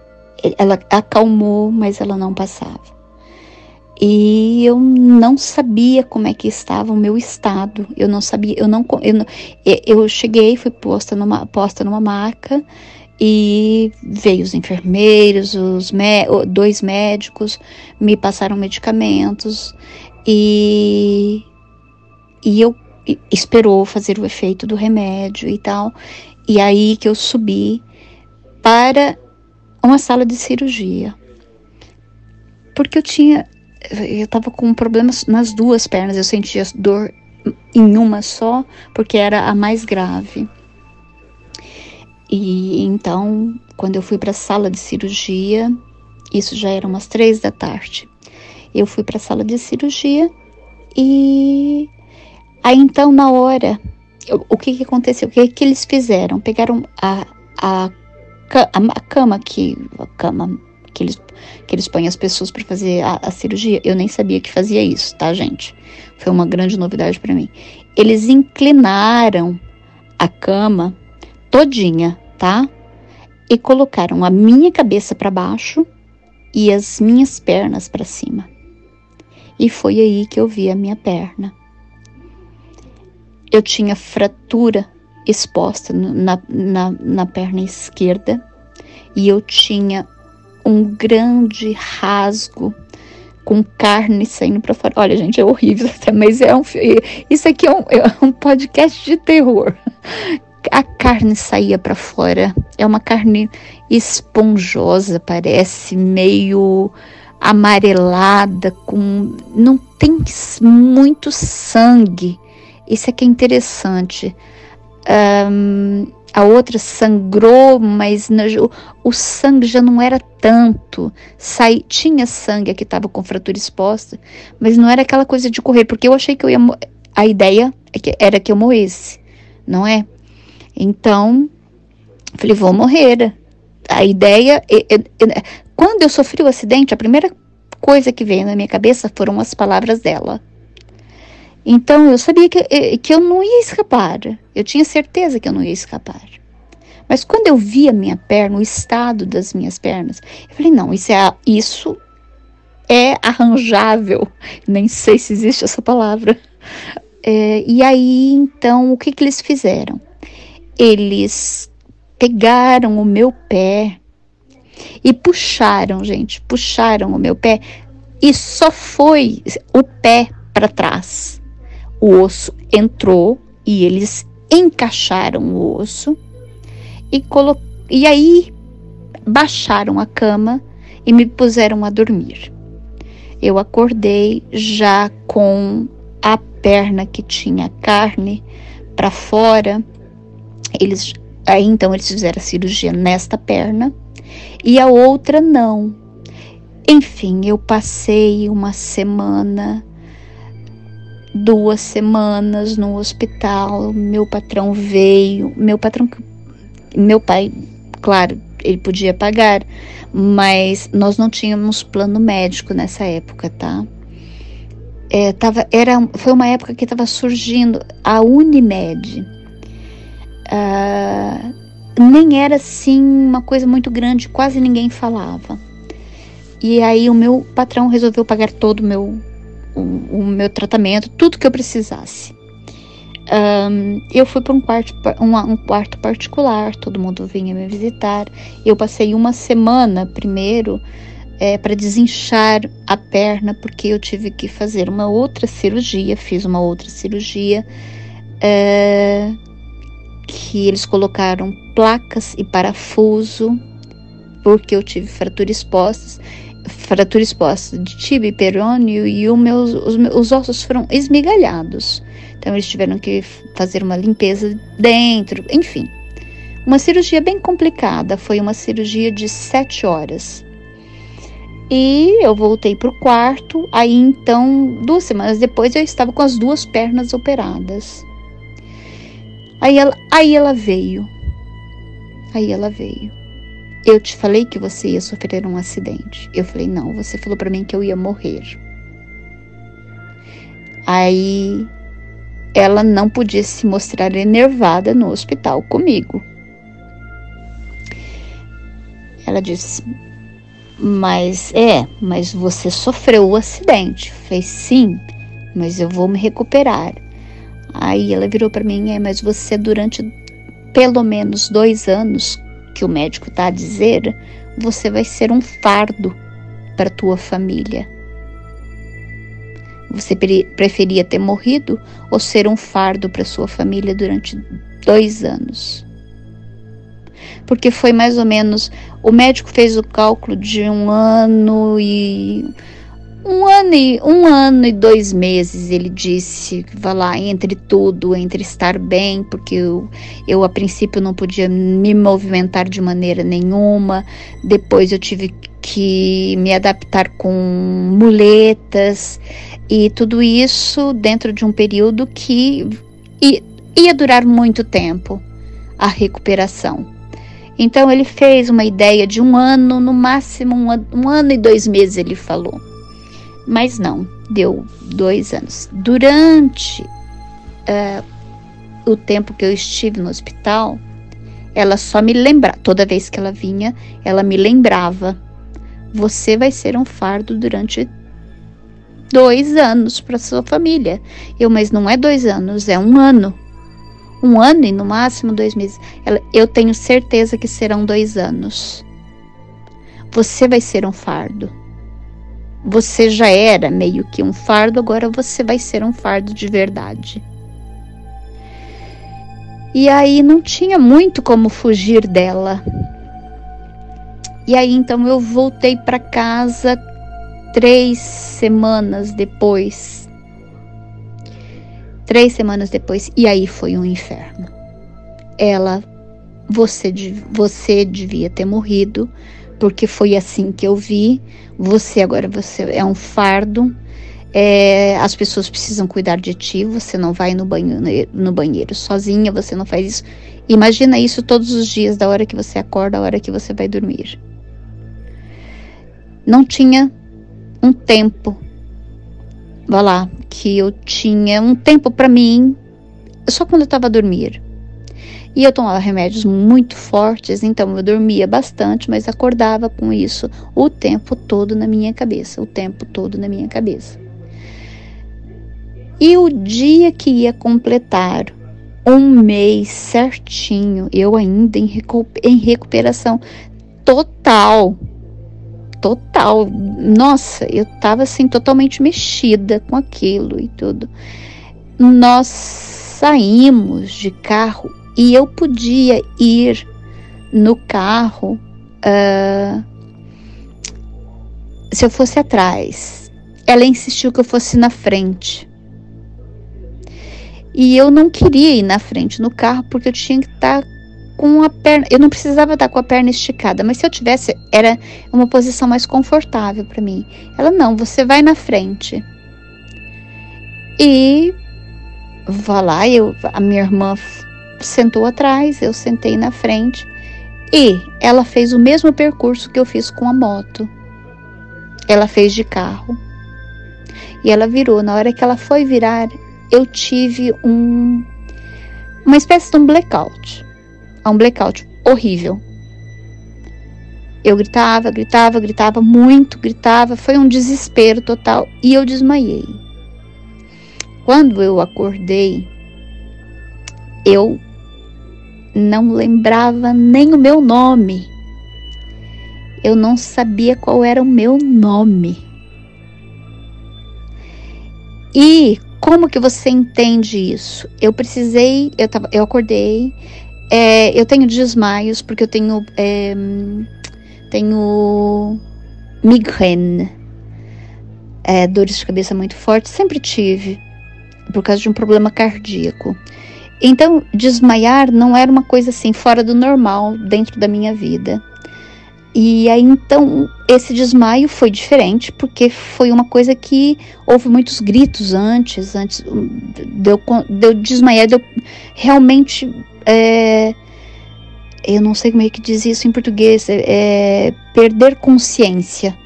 ela acalmou, mas ela não passava. E eu não sabia como é que estava o meu estado. Eu não sabia, eu não eu, não, eu cheguei, fui posta numa posta numa maca e veio os enfermeiros, os dois médicos, me passaram medicamentos e e eu esperou fazer o efeito do remédio e tal. E aí que eu subi para uma sala de cirurgia. Porque eu tinha, eu estava com problemas nas duas pernas, eu sentia dor em uma só, porque era a mais grave. E então, quando eu fui para a sala de cirurgia, isso já era umas três da tarde. Eu fui para a sala de cirurgia e aí então na hora, o que que aconteceu? O que que eles fizeram? Pegaram a, a a cama que a cama que eles que eles põem as pessoas para fazer a, a, cirurgia, eu nem sabia que fazia isso, tá, gente? Foi uma grande novidade para mim. Eles inclinaram a cama todinha, tá? E colocaram a minha cabeça para baixo e as minhas pernas para cima. E foi aí que eu vi a minha perna. Eu tinha fratura exposta na, na, na perna esquerda e eu tinha um grande rasgo com carne saindo para fora. Olha, gente, é horrível até, (laughs) mas é um isso aqui é um, é um podcast de terror. A carne saía para fora. É uma carne esponjosa, parece meio amarelada, com não tem muito sangue. Isso aqui é interessante. Um, a outra sangrou, mas o sangue já não era tanto. Sai, tinha sangue que estava com fratura exposta, mas não era aquela coisa de correr, porque eu achei que eu ia. A ideia é era que eu morresse, não é? Então, falei, vou morrer. A ideia. quando eu sofri o acidente, a primeira coisa que veio na minha cabeça foram as palavras dela. Então eu sabia que, eh, que eu não ia escapar. Eu tinha certeza que eu não ia escapar. Mas quando eu vi a minha perna, o estado das minhas pernas, eu falei: não, isso é, isso é arranjável. (laughs) Nem sei se existe essa palavra. É, (laughs) e aí, então, o que, que eles fizeram? Eles pegaram o meu pé e puxaram, gente, puxaram o meu pé e só foi o pé para trás o osso entrou e eles encaixaram o osso e, colo e aí baixaram a cama e me puseram a dormir. Eu acordei já com a perna que tinha carne para fora. Eles Aí então eles fizeram a cirurgia nesta perna e a outra não. Enfim, eu passei uma semana, duas semanas no hospital. Meu patrão veio, meu patrão, meu pai, claro, ele podia pagar, mas nós não tínhamos plano médico nessa época, tá? É, tava, era, foi uma época que estava surgindo a Unimed. Uh, nem era assim uma coisa muito grande, quase ninguém falava. E aí o meu patrão resolveu pagar todo o meu, o, o meu tratamento, tudo que eu precisasse. Um, eu fui para um quarto, um, um quarto particular, todo mundo vinha me visitar. Eu passei uma semana primeiro é, para desinchar a perna, porque eu tive que fazer uma outra cirurgia, fiz uma outra cirurgia, é, que eles colocaram placas e parafuso, porque eu tive fratura exposta, fratura exposta de tibia e perônio e meus, os, os ossos foram esmigalhados. Então eles tiveram que fazer uma limpeza dentro, enfim. Uma cirurgia bem complicada, foi uma cirurgia de sete horas. E eu voltei para o quarto. Aí então, duas semanas depois, eu estava com as duas pernas operadas. Aí ela, aí ela veio. Aí ela veio. Eu te falei que você ia sofrer um acidente. Eu falei, não, você falou para mim que eu ia morrer. Aí ela não podia se mostrar enervada no hospital comigo. Ela disse: Mas é, mas você sofreu o acidente. Fez sim, mas eu vou me recuperar. Aí ela virou para mim: É, mas você durante pelo menos dois anos que o médico está a dizer, você vai ser um fardo para tua família. Você preferia ter morrido ou ser um fardo para sua família durante dois anos? Porque foi mais ou menos. O médico fez o cálculo de um ano e. Um ano e, um ano e dois meses, ele disse, vai lá, entre tudo, entre estar bem, porque eu, eu a princípio não podia me movimentar de maneira nenhuma, depois eu tive que me adaptar com muletas, e tudo isso dentro de um período que ia durar muito tempo a recuperação. Então ele fez uma ideia de um ano, no máximo um, um ano e dois meses, ele falou. Mas não, deu dois anos. Durante uh, o tempo que eu estive no hospital, ela só me lembrava, toda vez que ela vinha, ela me lembrava: você vai ser um fardo durante dois anos para sua família. Eu, mas não é dois anos, é um ano. Um ano e no máximo dois meses. Ela, eu tenho certeza que serão dois anos. Você vai ser um fardo. Você já era meio que um fardo, agora você vai ser um fardo de verdade. E aí não tinha muito como fugir dela. E aí então eu voltei para casa três semanas depois. Três semanas depois, e aí foi um inferno. Ela, você, você devia ter morrido, porque foi assim que eu vi. Você agora você é um fardo. É, as pessoas precisam cuidar de ti. Você não vai no banheiro, no banheiro sozinha. Você não faz isso. Imagina isso todos os dias, da hora que você acorda, da hora que você vai dormir. Não tinha um tempo, vá lá, que eu tinha um tempo para mim, só quando eu estava a dormir. E eu tomava remédios muito fortes, então eu dormia bastante, mas acordava com isso o tempo todo na minha cabeça, o tempo todo na minha cabeça. E o dia que ia completar um mês certinho, eu ainda em, recuperação total, total. Nossa, eu tava assim totalmente mexida com aquilo e tudo. Nós saímos de carro e eu podia ir no carro uh, se eu fosse atrás. Ela insistiu que eu fosse na frente. E eu não queria ir na frente no carro porque eu tinha que estar tá com a perna, eu não precisava estar com a perna esticada, mas se eu tivesse, era uma posição mais confortável para mim. Ela não, você vai na frente. E vá lá, eu, a minha irmã sentou atrás, eu sentei na frente e ela fez o mesmo percurso que eu fiz com a moto. Ela fez de carro. E ela virou. Na hora que ela foi virar, eu tive um uma espécie de um blackout. Um blackout horrível. Eu gritava, gritava, gritava muito, gritava, foi um desespero total e eu desmaiei. Quando eu acordei, eu não lembrava nem o meu nome. Eu não sabia qual era o meu nome. E como que você entende isso? Eu precisei, eu, tava, eu acordei, é, eu tenho desmaios porque eu tenho, é, tenho migraine, é, dores de cabeça muito fortes, sempre tive, por causa de um problema cardíaco. Então, desmaiar não era uma coisa assim fora do normal dentro da minha vida. E aí então esse desmaio foi diferente porque foi uma coisa que houve muitos gritos antes, antes eu, de eu desmaiar, de eu realmente é, eu não sei como é que diz isso em português, é, é, perder consciência.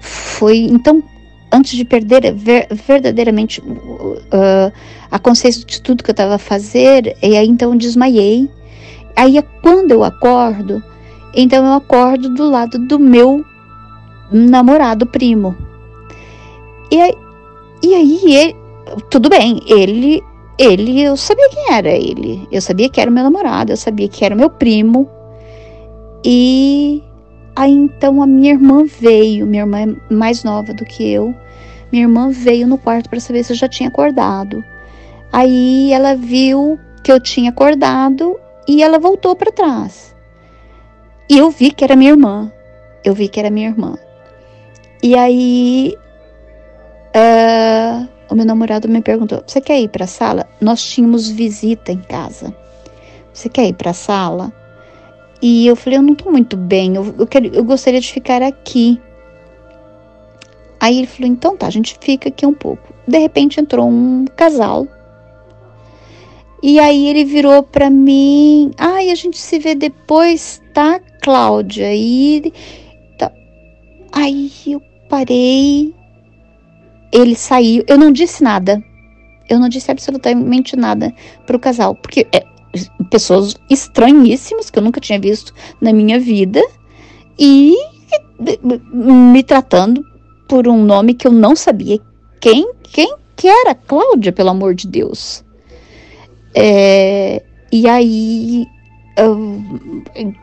Foi então antes de perder ver, verdadeiramente uh, a consciência de tudo que eu estava a fazer, e aí então eu desmaiei. Aí quando eu acordo, então eu acordo do lado do meu namorado primo. E aí, e aí ele, tudo bem, ele, ele, eu sabia quem era ele. Eu sabia que era meu namorado, eu sabia que era meu primo. E aí então a minha irmã veio, minha irmã é mais nova do que eu. Minha irmã veio no quarto para saber se eu já tinha acordado. Aí ela viu que eu tinha acordado e ela voltou para trás. E eu vi que era minha irmã. Eu vi que era minha irmã. E aí, uh, o meu namorado me perguntou: Você quer ir para a sala? Nós tínhamos visita em casa. Você quer ir para a sala? E eu falei: Eu não estou muito bem. Eu, eu, quero, eu gostaria de ficar aqui. Aí ele falou: Então tá, a gente fica aqui um pouco. De repente entrou um casal e aí ele virou para mim, ai, ah, a gente se vê depois, tá, Cláudia? E tá. aí eu parei, ele saiu, eu não disse nada. Eu não disse absolutamente nada pro casal, porque é, pessoas estranhíssimas que eu nunca tinha visto na minha vida e me tratando por um nome que eu não sabia quem quem que era Cláudia, pelo amor de Deus. É, e aí,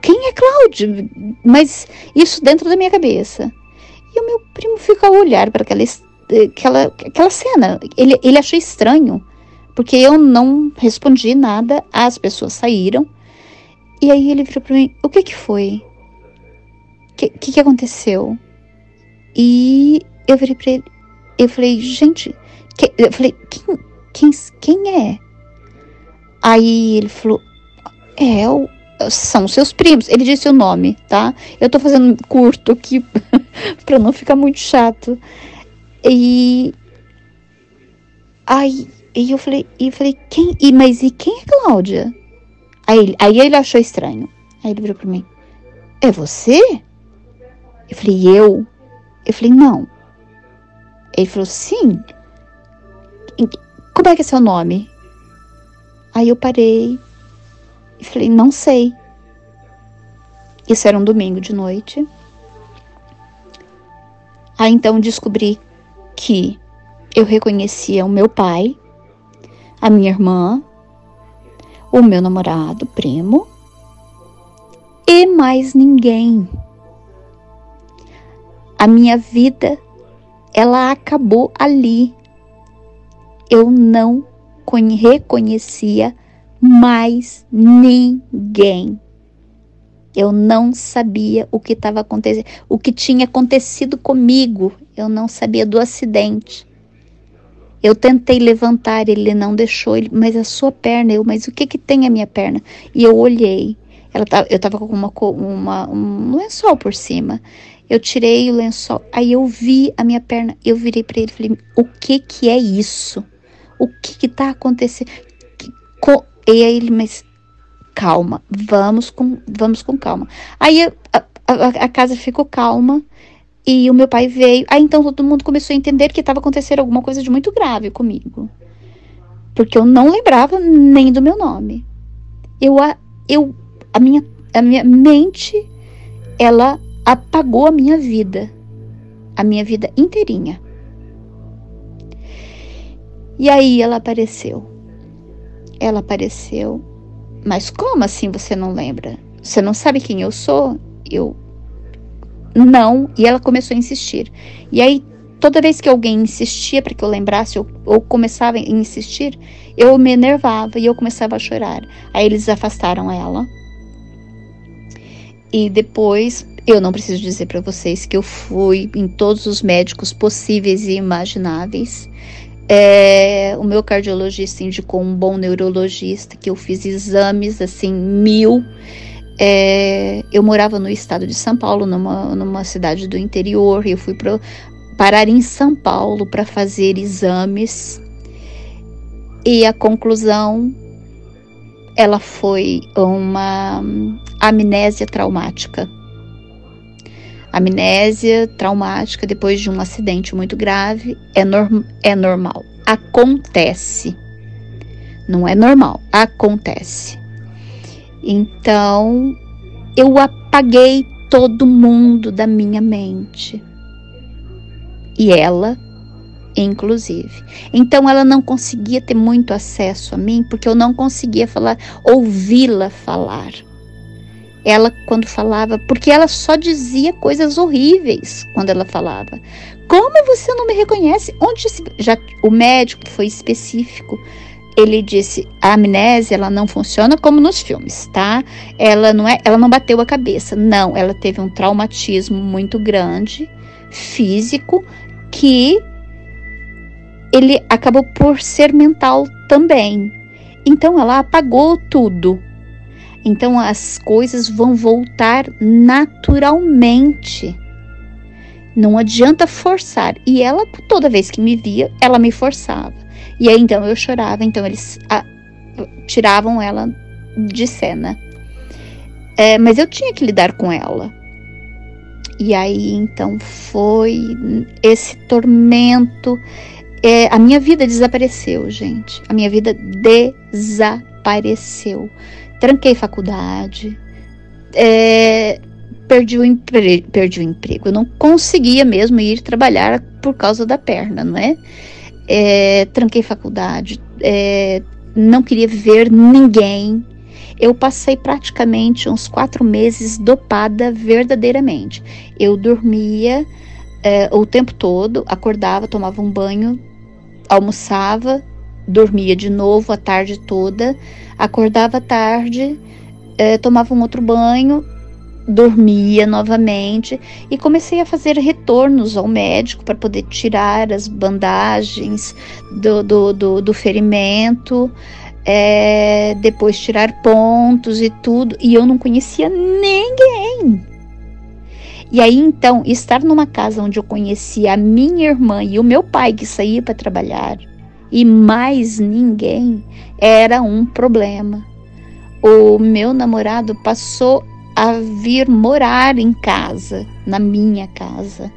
quem é Cláudio? Mas isso dentro da minha cabeça. E o meu primo fica a olhar para aquela, aquela, aquela cena. Ele, ele achou estranho, porque eu não respondi nada, as pessoas saíram. E aí ele virou para mim: O que que foi? O que, que, que aconteceu? E eu virei para ele, eu falei: Gente, que, eu falei: quem, quem, quem é? Aí ele falou: É, são seus primos. Ele disse o nome, tá? Eu tô fazendo curto aqui (laughs) para não ficar muito chato. E aí, e eu falei, e falei, quem? E mas e quem é Cláudia? Aí ele, aí ele achou estranho. Aí ele virou para mim: "É você?" Eu falei: "Eu?" Eu falei: "Não." Ele falou: "Sim." Como é que é seu nome? Aí eu parei e falei: não sei. Isso era um domingo de noite. Aí então descobri que eu reconhecia o meu pai, a minha irmã, o meu namorado, primo e mais ninguém. A minha vida, ela acabou ali. Eu não reconhecia mais ninguém. Eu não sabia o que estava acontecendo, o que tinha acontecido comigo. Eu não sabia do acidente. Eu tentei levantar, ele não deixou, ele, mas a sua perna, eu, mas o que que tem a minha perna? E eu olhei. Ela eu tava com uma, uma, um lençol por cima. Eu tirei o lençol, aí eu vi a minha perna, eu virei para ele e falei: "O que que é isso? O que que tá acontecendo?" E aí ele, mas calma, vamos com, vamos com calma. Aí a, a, a casa ficou calma e o meu pai veio. Aí então todo mundo começou a entender que estava acontecendo alguma coisa de muito grave comigo. Porque eu não lembrava nem do meu nome. Eu, a, eu, a minha, a minha mente, ela apagou a minha vida, a minha vida inteirinha. E aí ela apareceu. Ela apareceu. Mas como assim você não lembra? Você não sabe quem eu sou? Eu não. E ela começou a insistir. E aí toda vez que alguém insistia para que eu lembrasse ou, ou, começava a insistir, eu me enervava e eu começava a chorar. Aí eles afastaram ela. E depois eu não preciso dizer para vocês que eu fui em todos os médicos possíveis e imagináveis. É, o meu cardiologista indicou um bom neurologista, que eu fiz exames assim, mil. É, eu morava no estado de São Paulo, numa, numa cidade do interior, e eu fui pro, parar em São Paulo para fazer exames. E a conclusão ela foi uma amnésia traumática Amnésia traumática depois de um acidente muito grave é, norm é normal. Acontece. Não é normal, acontece. Então, eu apaguei todo mundo da minha mente. E ela, inclusive. Então, ela não conseguia ter muito acesso a mim, porque eu não conseguia falar, ouvi-la falar ela quando falava, porque ela só dizia coisas horríveis quando ela falava. Como você não me reconhece? Onde já o médico foi específico. Ele disse: "A amnésia ela não funciona como nos filmes, tá? Ela não é, ela não bateu a cabeça. Não, ela teve um traumatismo muito grande físico que ele acabou por ser mental também. Então ela apagou tudo então as coisas vão voltar naturalmente. Não adianta forçar. E ela, toda vez que me via, ela me forçava. E aí então eu chorava, então eles a, tiravam ela de cena. É, mas eu tinha que lidar com ela. E aí então foi esse tormento. É, a minha vida desapareceu, gente. A minha vida desapareceu tranquei faculdade, é, perdi, o empre perdi o emprego. Eu não conseguia mesmo ir trabalhar por causa da perna, não é? é tranquei faculdade, é, não queria ver ninguém. Eu passei praticamente uns quatro meses dopada verdadeiramente. Eu dormia é, o tempo todo, acordava, tomava um banho, almoçava, dormia de novo a tarde toda, acordava tarde, eh, tomava um outro banho, dormia novamente e comecei a fazer retornos ao médico para poder tirar as bandagens do, do, do, do ferimento, é, depois tirar pontos e tudo, e eu não conhecia ninguém. E aí então, estar numa casa onde eu conhecia a minha irmã e o meu pai que saía para trabalhar, e mais ninguém era um problema. O meu namorado passou a vir morar em casa, na minha casa,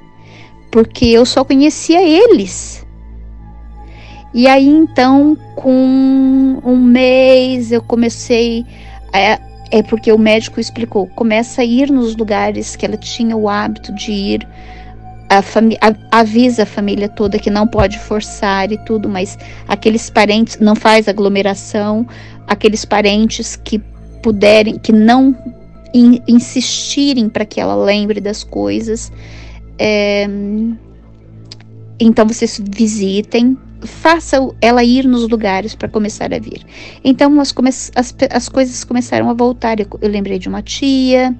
porque eu só conhecia eles. E aí então, com um mês, eu comecei. É, é porque o médico explicou: começa a ir nos lugares que ela tinha o hábito de ir a avisa a família toda que não pode forçar e tudo, mas aqueles parentes não faz aglomeração, aqueles parentes que puderem, que não in, insistirem para que ela lembre das coisas, é, então vocês visitem, faça ela ir nos lugares para começar a vir. Então as, as, as coisas começaram a voltar. Eu, eu lembrei de uma tia.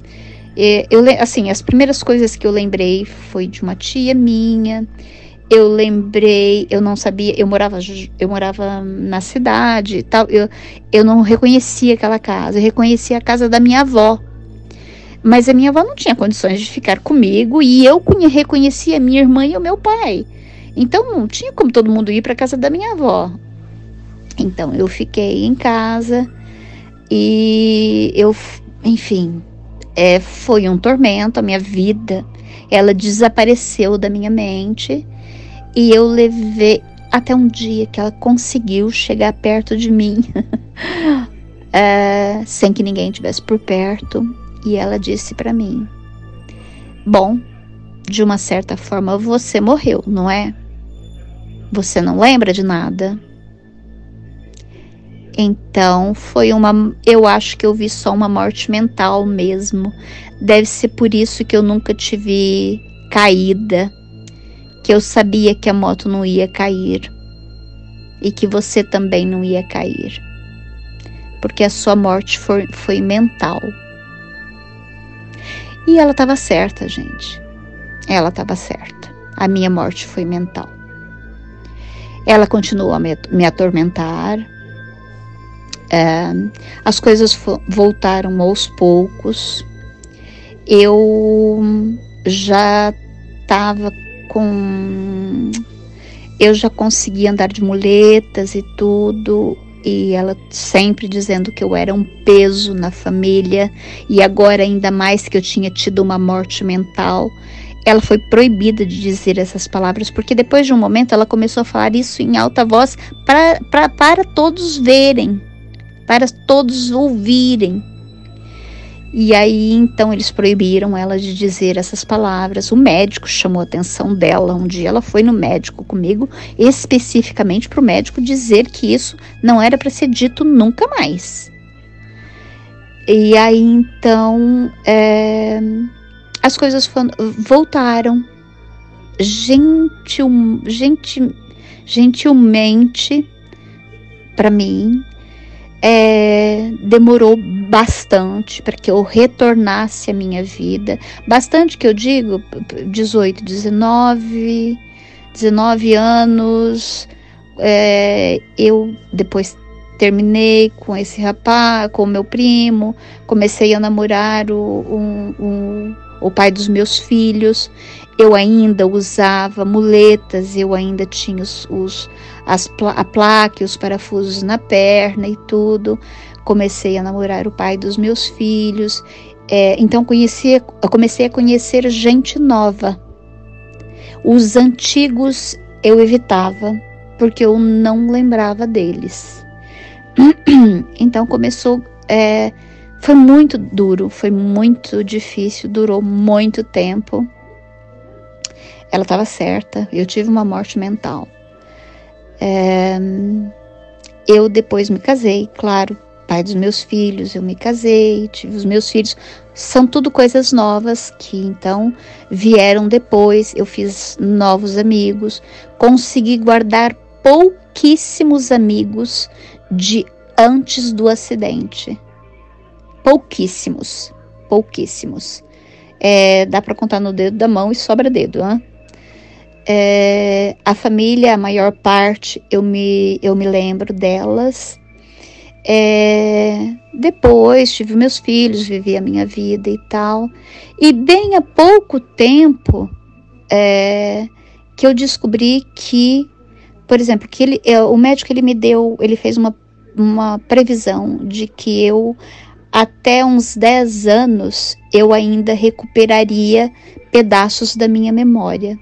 Eu, assim, as primeiras coisas que eu lembrei foi de uma tia minha. eu lembrei, eu não sabia, eu morava, eu morava na cidade tal, eu, eu não reconhecia aquela casa, eu reconhecia a casa da minha avó. Mas a minha avó não tinha condições de ficar comigo e eu reconhecia minha irmã e o meu pai. Então não tinha como todo mundo ir para casa da minha avó. Então eu fiquei em casa e eu, enfim, é, foi um tormento a minha vida. Ela desapareceu da minha mente e eu levei até um dia que ela conseguiu chegar perto de mim, (laughs) é, sem que ninguém estivesse por perto. E ela disse para mim: Bom, de uma certa forma você morreu, não é? Você não lembra de nada? Então foi uma. Eu acho que eu vi só uma morte mental mesmo. Deve ser por isso que eu nunca tive caída que eu sabia que a moto não ia cair e que você também não ia cair, porque a sua morte foi, foi mental. E ela estava certa, gente. Ela estava certa. A minha morte foi mental. Ela continuou a me, me atormentar. É, as coisas voltaram aos poucos. Eu já estava com. Eu já conseguia andar de muletas e tudo, e ela sempre dizendo que eu era um peso na família, e agora ainda mais que eu tinha tido uma morte mental. Ela foi proibida de dizer essas palavras, porque depois de um momento ela começou a falar isso em alta voz pra, pra, para todos verem, para todos ouvirem. E aí então eles proibiram ela de dizer essas palavras. O médico chamou a atenção dela. Um dia ela foi no médico comigo, especificamente para o médico dizer que isso não era para ser dito nunca mais. E aí então é, as coisas voltaram gentil, gentil, gentilmente para mim é, demorou bastante para que eu retornasse à minha vida. Bastante que eu digo, 18, 19, 19 anos. É, eu depois terminei com esse rapaz, com o meu primo, comecei a namorar o, um, um, o pai dos meus filhos. Eu ainda usava muletas, eu ainda tinha os, os as, a placa os parafusos na perna e tudo. Comecei a namorar o pai dos meus filhos. É, então conheci, eu comecei a conhecer gente nova. Os antigos eu evitava porque eu não lembrava deles. (clears throat) Então começou, é, foi muito duro, foi muito difícil, durou muito tempo. Ela estava certa, eu tive uma morte mental. É, eu depois me casei, claro, pai dos meus filhos, eu me casei, tive os meus filhos. São tudo coisas novas que então vieram depois. Eu fiz novos amigos, consegui guardar pouquíssimos amigos de antes do acidente. Pouquíssimos, pouquíssimos. É, dá para contar no dedo da mão e sobra dedo, hein? É, a família, a maior parte, eu me, eu me lembro delas. É, depois tive meus filhos, vivi a minha vida e tal. E bem há pouco tempo é, que eu descobri que, por exemplo, que ele, é, o médico ele me deu, ele fez uma, uma previsão de que eu até uns 10 anos eu ainda recuperaria pedaços da minha memória.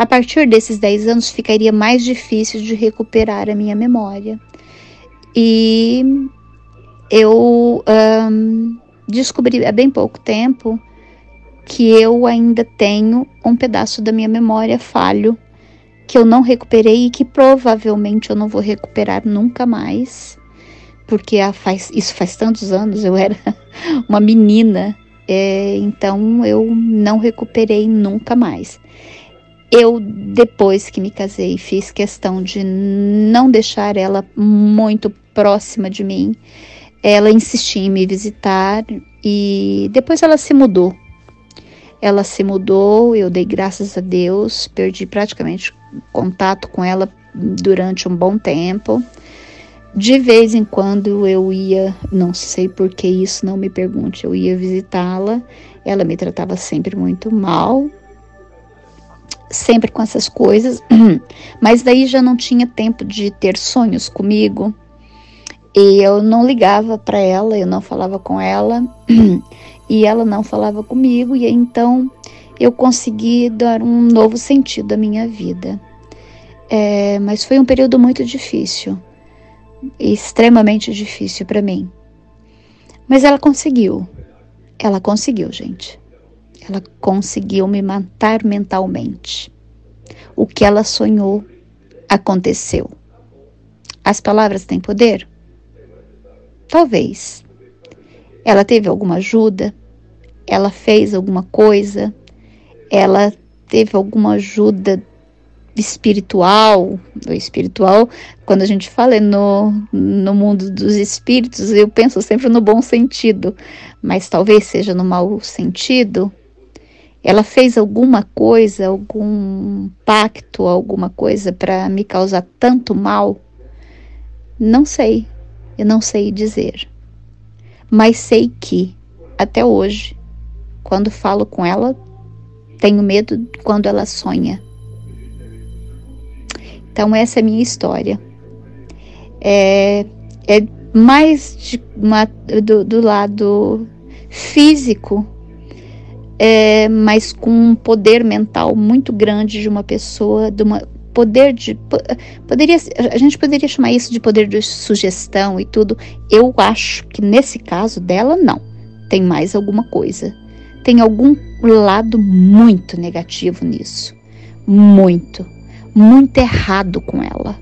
A partir desses 10 anos ficaria mais difícil de recuperar a minha memória. E eu um, descobri há bem pouco tempo que eu ainda tenho um pedaço da minha memória falho que eu não recuperei e que provavelmente eu não vou recuperar nunca mais, porque faz, isso faz tantos anos, eu era (laughs) uma menina, é, então eu não recuperei nunca mais. Eu, depois que me casei, fiz questão de não deixar ela muito próxima de mim. Ela insistia em me visitar e depois ela se mudou. Ela se mudou, eu dei graças a Deus, perdi praticamente contato com ela durante um bom tempo. De vez em quando eu ia, não sei por que isso, não me pergunte, eu ia visitá-la. Ela me tratava sempre muito mal, sempre com essas coisas, (clears throat) mas daí já não tinha tempo de ter sonhos comigo. E eu não ligava para ela, eu não falava com ela, (clears throat) e ela não falava comigo, e então eu consegui dar um novo sentido à minha vida. É, mas foi um período muito difícil, extremamente difícil para mim. Mas ela conseguiu, ela conseguiu, gente. Ela conseguiu me matar mentalmente. O que ela sonhou aconteceu. As palavras têm poder? Talvez. Ela teve alguma ajuda? Ela fez alguma coisa? Ela teve alguma ajuda espiritual, o espiritual, quando a gente fala no, no mundo dos espíritos, eu penso sempre no bom sentido, mas talvez seja no mau sentido. Ela fez alguma coisa, algum pacto, alguma coisa para me causar tanto mal? Não sei, eu não sei dizer. Mas sei que, até hoje, quando falo com ela, tenho medo quando ela sonha então, essa é a minha história. É, é mais de uma, do, do lado físico, é, mas com um poder mental muito grande de uma pessoa, de uma poder de poderia a gente poderia chamar isso de poder de sugestão e tudo. Eu acho que nesse caso dela não. Tem mais alguma coisa. Tem algum lado muito negativo nisso. Muito muito errado com ela.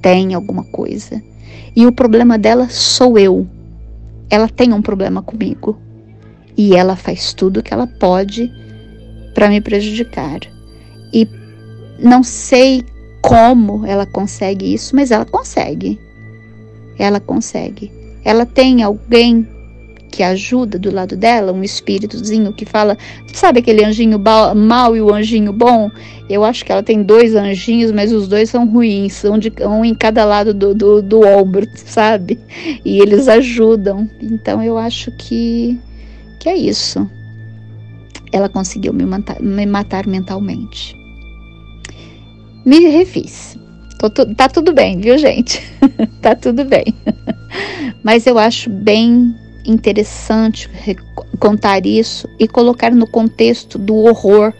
Tem alguma coisa. E o problema dela sou eu. Ela tem um problema comigo. E ela faz tudo que ela pode para me prejudicar. E não sei como ela consegue isso, mas ela consegue. Ela consegue. Ela tem alguém que ajuda do lado dela, um espíritozinho que fala, sabe aquele anjinho mal e o anjinho bom? Eu acho que ela tem dois anjinhos, mas os dois são ruins, são de, um em cada lado do, do, do ombro, sabe? E eles ajudam. Então eu acho que, que é isso. Ela conseguiu me matar, me matar mentalmente. Me refiz. Tô, tá tudo bem, viu, gente? (laughs) tá tudo bem. (laughs) Mas eu acho bem interessante contar isso e colocar no contexto do horror,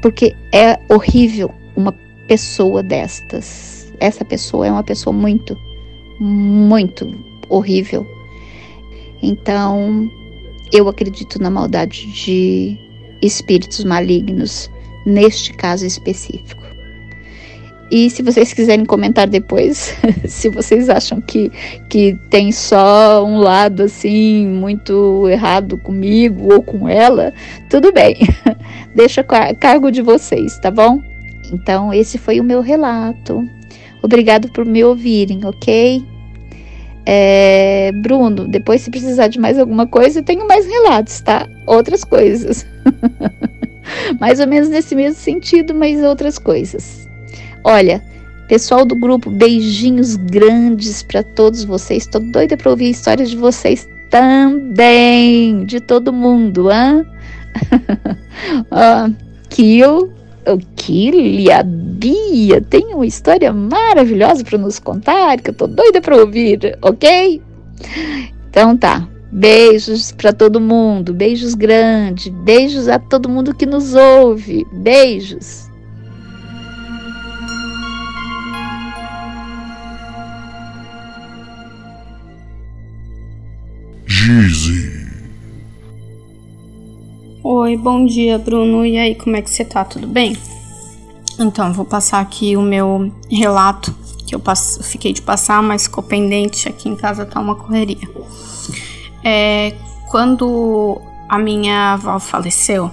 porque é horrível uma pessoa destas. Essa pessoa é uma pessoa muito, muito horrível. Então, eu acredito na maldade de espíritos malignos neste caso específico. E se vocês quiserem comentar depois, (laughs) se vocês acham que, que tem só um lado assim muito errado comigo ou com ela, tudo bem. (laughs) Deixa a cargo de vocês, tá bom? Então, esse foi o meu relato. Obrigado por me ouvirem, ok? É, Bruno, depois se precisar de mais alguma coisa, eu tenho mais relatos, tá? Outras coisas. (laughs) mais ou menos nesse mesmo sentido, mas outras coisas. Olha, pessoal do grupo, beijinhos grandes para todos vocês. Tô doida para ouvir histórias de vocês também, de todo mundo, hã? (laughs) Kill, o Kill e a Bia tem uma história maravilhosa para nos contar, que eu tô doida para ouvir, ok? Então tá. Beijos para todo mundo, beijos grandes, beijos a todo mundo que nos ouve, beijos. Gizzy. Oi, bom dia, Bruno. E aí, como é que você tá? Tudo bem? Então, vou passar aqui o meu relato que eu passo, fiquei de passar, mas ficou pendente. Aqui em casa tá uma correria. É, quando a minha avó faleceu,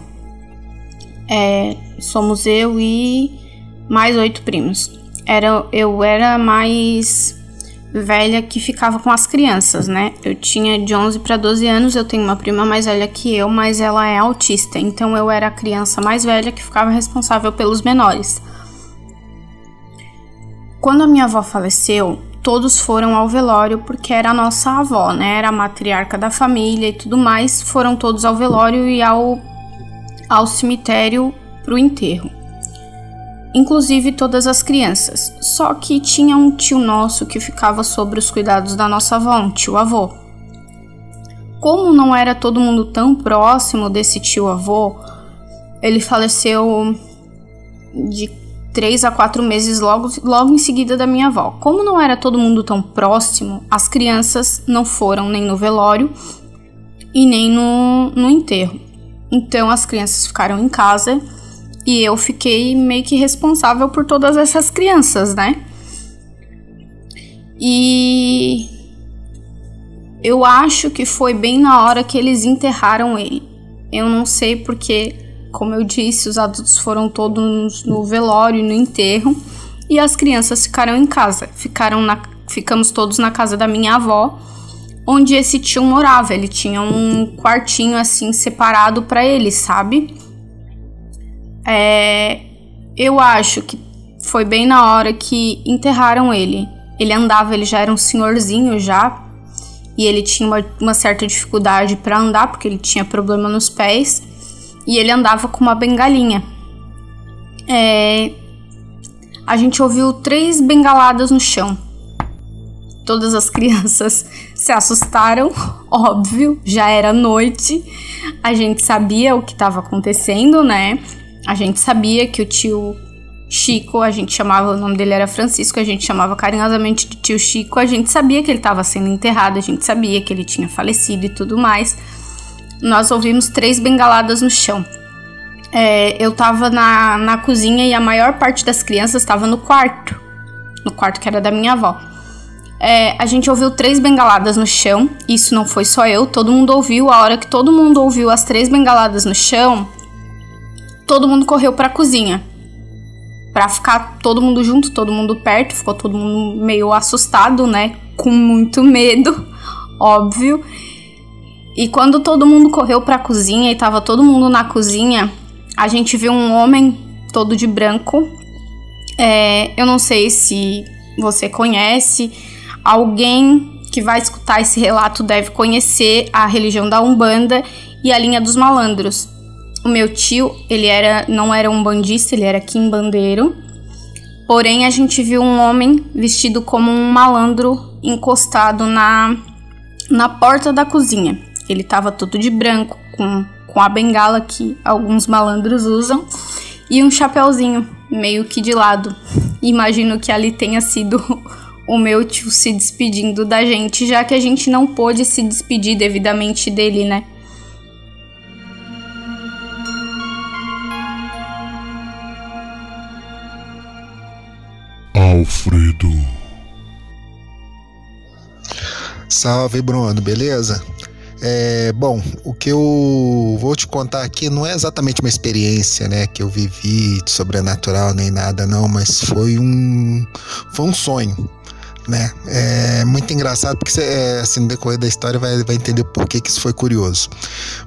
é, somos eu e mais oito primos. Era, eu era mais velha que ficava com as crianças, né? Eu tinha de 11 para 12 anos, eu tenho uma prima mais velha que eu, mas ela é autista, então eu era a criança mais velha que ficava responsável pelos menores. Quando a minha avó faleceu, todos foram ao velório porque era a nossa avó, né? Era a matriarca da família e tudo mais. Foram todos ao velório e ao, ao cemitério pro enterro. Inclusive todas as crianças. Só que tinha um tio nosso que ficava sobre os cuidados da nossa avó, um tio avô. Como não era todo mundo tão próximo desse tio avô, ele faleceu de três a quatro meses logo, logo em seguida da minha avó. Como não era todo mundo tão próximo, as crianças não foram nem no velório e nem no, no enterro. Então as crianças ficaram em casa e eu fiquei meio que responsável por todas essas crianças, né? E eu acho que foi bem na hora que eles enterraram ele. Eu não sei porque como eu disse, os adultos foram todos no velório no enterro e as crianças ficaram em casa. Ficaram na, ficamos todos na casa da minha avó, onde esse tio morava. Ele tinha um quartinho assim separado para ele, sabe? É, eu acho que foi bem na hora que enterraram ele. Ele andava, ele já era um senhorzinho já, e ele tinha uma, uma certa dificuldade para andar porque ele tinha problema nos pés e ele andava com uma bengalinha. É, a gente ouviu três bengaladas no chão. Todas as (laughs) crianças se assustaram, (laughs) óbvio, já era noite. A gente sabia o que estava acontecendo, né? A gente sabia que o tio Chico, a gente chamava, o nome dele era Francisco, a gente chamava carinhosamente de tio Chico. A gente sabia que ele estava sendo enterrado, a gente sabia que ele tinha falecido e tudo mais nós ouvimos três bengaladas no chão. É, eu tava na, na cozinha e a maior parte das crianças estava no quarto. No quarto que era da minha avó. É, a gente ouviu três bengaladas no chão. Isso não foi só eu, todo mundo ouviu. A hora que todo mundo ouviu as três bengaladas no chão, todo mundo correu para a cozinha. Para ficar todo mundo junto, todo mundo perto. Ficou todo mundo meio assustado, né? Com muito medo, (laughs) óbvio. E quando todo mundo correu para a cozinha e tava todo mundo na cozinha, a gente viu um homem todo de branco. É, eu não sei se você conhece, alguém que vai escutar esse relato deve conhecer a religião da Umbanda e a linha dos malandros. O meu tio, ele era não era um bandista, ele era quimbandeiro. Porém, a gente viu um homem vestido como um malandro encostado na, na porta da cozinha. Ele tava todo de branco, com, com a bengala que alguns malandros usam, e um chapéuzinho meio que de lado. Imagino que ali tenha sido o meu tio se despedindo da gente, já que a gente não pôde se despedir devidamente dele, né? Alfredo. Salve, Bruno, beleza? É, bom, o que eu vou te contar aqui não é exatamente uma experiência, né, que eu vivi sobrenatural nem nada, não, mas foi um, foi um sonho né? É muito engraçado porque você, é, assim, no decorrer da história vai, vai entender por que, que isso foi curioso.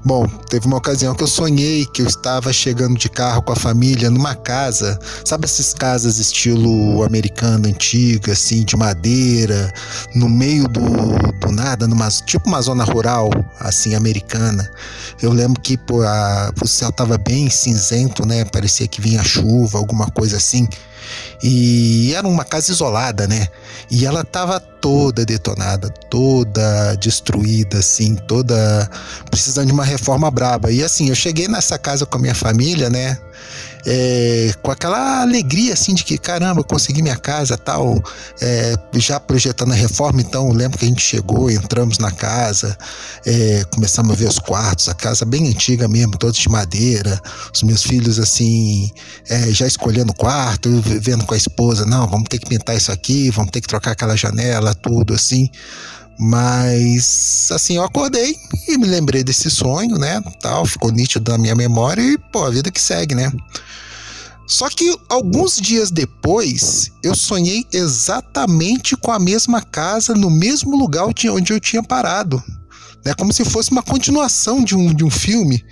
Bom, teve uma ocasião que eu sonhei que eu estava chegando de carro com a família numa casa, sabe essas casas estilo americano antiga, assim, de madeira, no meio do, do nada, numa, tipo uma zona rural, assim, americana. Eu lembro que pô, a, o céu estava bem cinzento, né? Parecia que vinha chuva, alguma coisa assim. E era uma casa isolada, né? E ela tava toda detonada, toda destruída, assim, toda precisando de uma reforma braba. E assim, eu cheguei nessa casa com a minha família, né? É, com aquela alegria assim de que caramba, consegui minha casa tal, é, já projetando a reforma. Então, lembro que a gente chegou, entramos na casa, é, começamos a ver os quartos, a casa bem antiga mesmo, todos de madeira. Os meus filhos assim, é, já escolhendo o quarto, vendo com a esposa, não, vamos ter que pintar isso aqui, vamos ter que trocar aquela janela, tudo assim. Mas, assim, eu acordei e me lembrei desse sonho, né? Tal, ficou nítido na minha memória e, pô, a vida que segue, né? Só que alguns dias depois, eu sonhei exatamente com a mesma casa, no mesmo lugar onde eu tinha parado. Né? Como se fosse uma continuação de um, de um filme.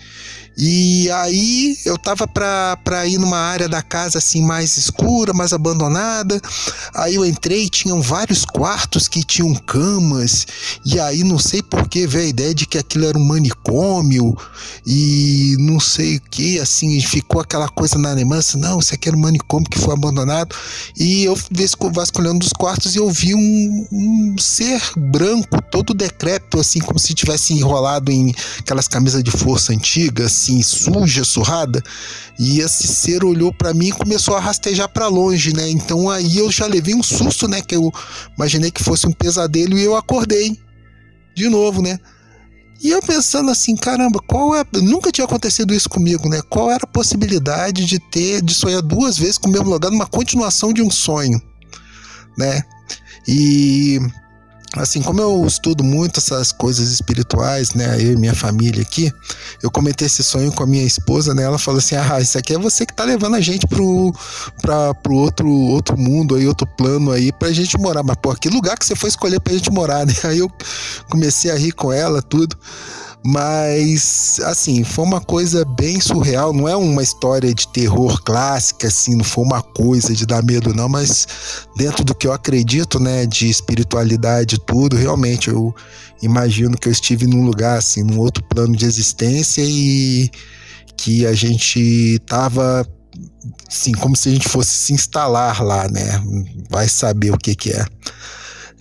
E aí eu tava pra, pra ir numa área da casa assim mais escura, mais abandonada. Aí eu entrei, tinham vários quartos que tinham camas. E aí não sei por que veio a ideia de que aquilo era um manicômio e não sei o que, assim, ficou aquela coisa na lembrança, não, isso aqui era um manicômio que foi abandonado. E eu vasculhando os quartos e eu vi um, um ser branco, todo decrépito, assim, como se tivesse enrolado em aquelas camisas de força antigas assim, suja, surrada, e esse ser olhou para mim e começou a rastejar para longe, né? Então aí eu já levei um susto, né? Que eu imaginei que fosse um pesadelo e eu acordei de novo, né? E eu pensando assim, caramba, qual é. Nunca tinha acontecido isso comigo, né? Qual era a possibilidade de ter, de sonhar duas vezes com o mesmo lugar numa continuação de um sonho, né? E assim, como eu estudo muito essas coisas espirituais, né, eu e minha família aqui, eu comentei esse sonho com a minha esposa, né, ela falou assim, ah, isso aqui é você que tá levando a gente pro, pra, pro outro, outro mundo aí, outro plano aí, pra gente morar, mas pô, que lugar que você foi escolher pra gente morar, né, (laughs) aí eu comecei a rir com ela, tudo, mas, assim, foi uma coisa bem surreal. Não é uma história de terror clássica, assim, não foi uma coisa de dar medo, não. Mas dentro do que eu acredito, né, de espiritualidade e tudo, realmente eu imagino que eu estive num lugar, assim, num outro plano de existência e que a gente tava assim, como se a gente fosse se instalar lá, né? Vai saber o que que é.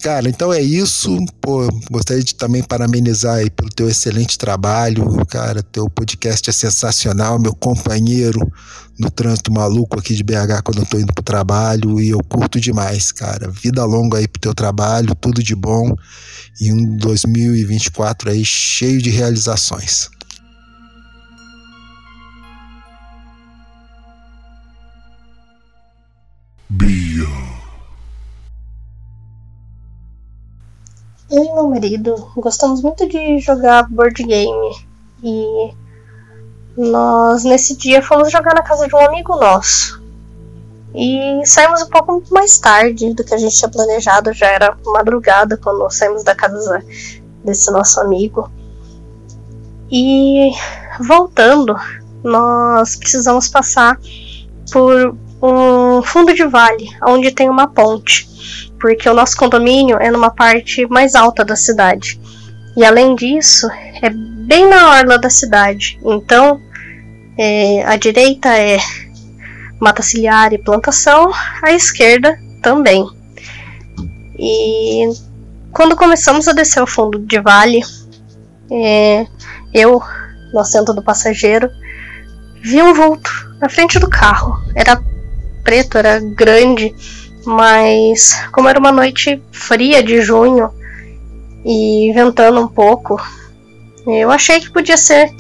Cara, então é isso. Pô, gostaria de também parabenizar aí pelo teu excelente trabalho. Cara, teu podcast é sensacional, meu companheiro no trânsito maluco aqui de BH quando eu tô indo pro trabalho e eu curto demais, cara. Vida longa aí pro teu trabalho, tudo de bom e um 2024 aí cheio de realizações. Bia. Eu e meu marido gostamos muito de jogar board game e nós nesse dia fomos jogar na casa de um amigo nosso. E saímos um pouco mais tarde do que a gente tinha planejado, já era madrugada quando saímos da casa desse nosso amigo. E voltando, nós precisamos passar por um fundo de vale, onde tem uma ponte porque o nosso condomínio é numa parte mais alta da cidade. E além disso, é bem na orla da cidade. Então, é, a direita é mata ciliar e plantação, a esquerda também. E quando começamos a descer o fundo de vale, é, eu, no assento do passageiro, vi um vulto na frente do carro. Era preto, era grande mas como era uma noite fria de junho e ventando um pouco, eu achei que podia ser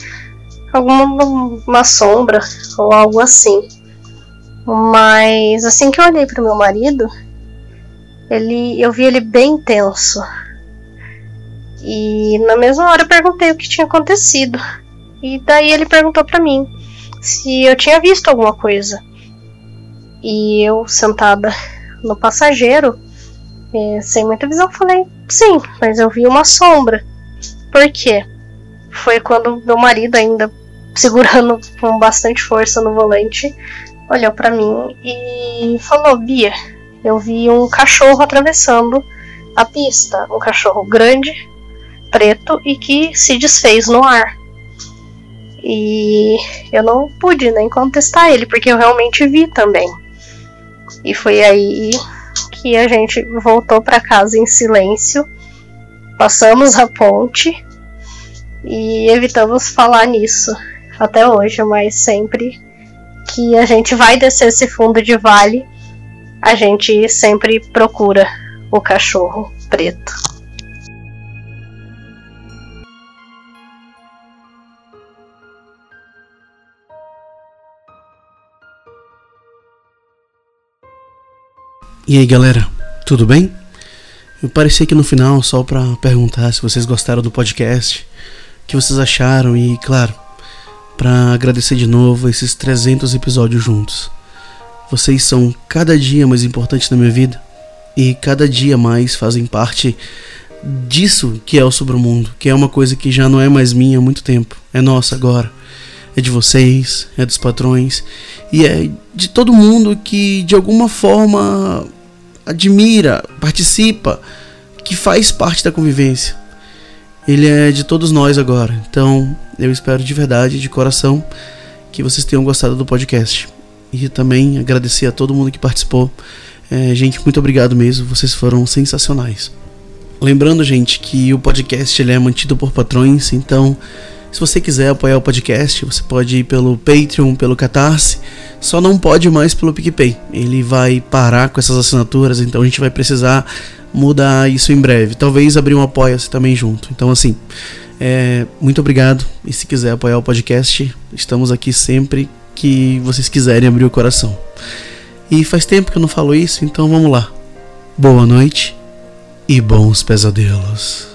alguma uma sombra ou algo assim. Mas assim que eu olhei para meu marido, ele, eu vi ele bem tenso. E na mesma hora eu perguntei o que tinha acontecido. E daí ele perguntou para mim se eu tinha visto alguma coisa. E eu sentada no passageiro, sem muita visão, falei, sim, mas eu vi uma sombra. Por quê? Foi quando meu marido, ainda segurando (laughs) com bastante força no volante, olhou para mim e falou: Bia, eu vi um cachorro atravessando a pista. Um cachorro grande, preto e que se desfez no ar. E eu não pude nem contestar ele, porque eu realmente vi também. E foi aí que a gente voltou para casa em silêncio, passamos a ponte e evitamos falar nisso até hoje, mas sempre que a gente vai descer esse fundo de vale, a gente sempre procura o cachorro preto. E aí galera, tudo bem? Eu pareci aqui no final só para perguntar se vocês gostaram do podcast, o que vocês acharam e, claro, para agradecer de novo esses 300 episódios juntos. Vocês são cada dia mais importantes na minha vida e cada dia mais fazem parte disso que é o Sobremundo, que é uma coisa que já não é mais minha há muito tempo, é nossa agora. É de vocês, é dos patrões e é de todo mundo que de alguma forma admira, participa, que faz parte da convivência. Ele é de todos nós agora. Então, eu espero de verdade, de coração, que vocês tenham gostado do podcast. E também agradecer a todo mundo que participou. É, gente, muito obrigado mesmo. Vocês foram sensacionais. Lembrando, gente, que o podcast ele é mantido por patrões, então se você quiser apoiar o podcast, você pode ir pelo Patreon, pelo Catarse, só não pode mais pelo PicPay. Ele vai parar com essas assinaturas, então a gente vai precisar mudar isso em breve. Talvez abrir um apoia-se também junto. Então, assim, é, muito obrigado. E se quiser apoiar o podcast, estamos aqui sempre que vocês quiserem abrir o coração. E faz tempo que eu não falo isso, então vamos lá. Boa noite e bons pesadelos.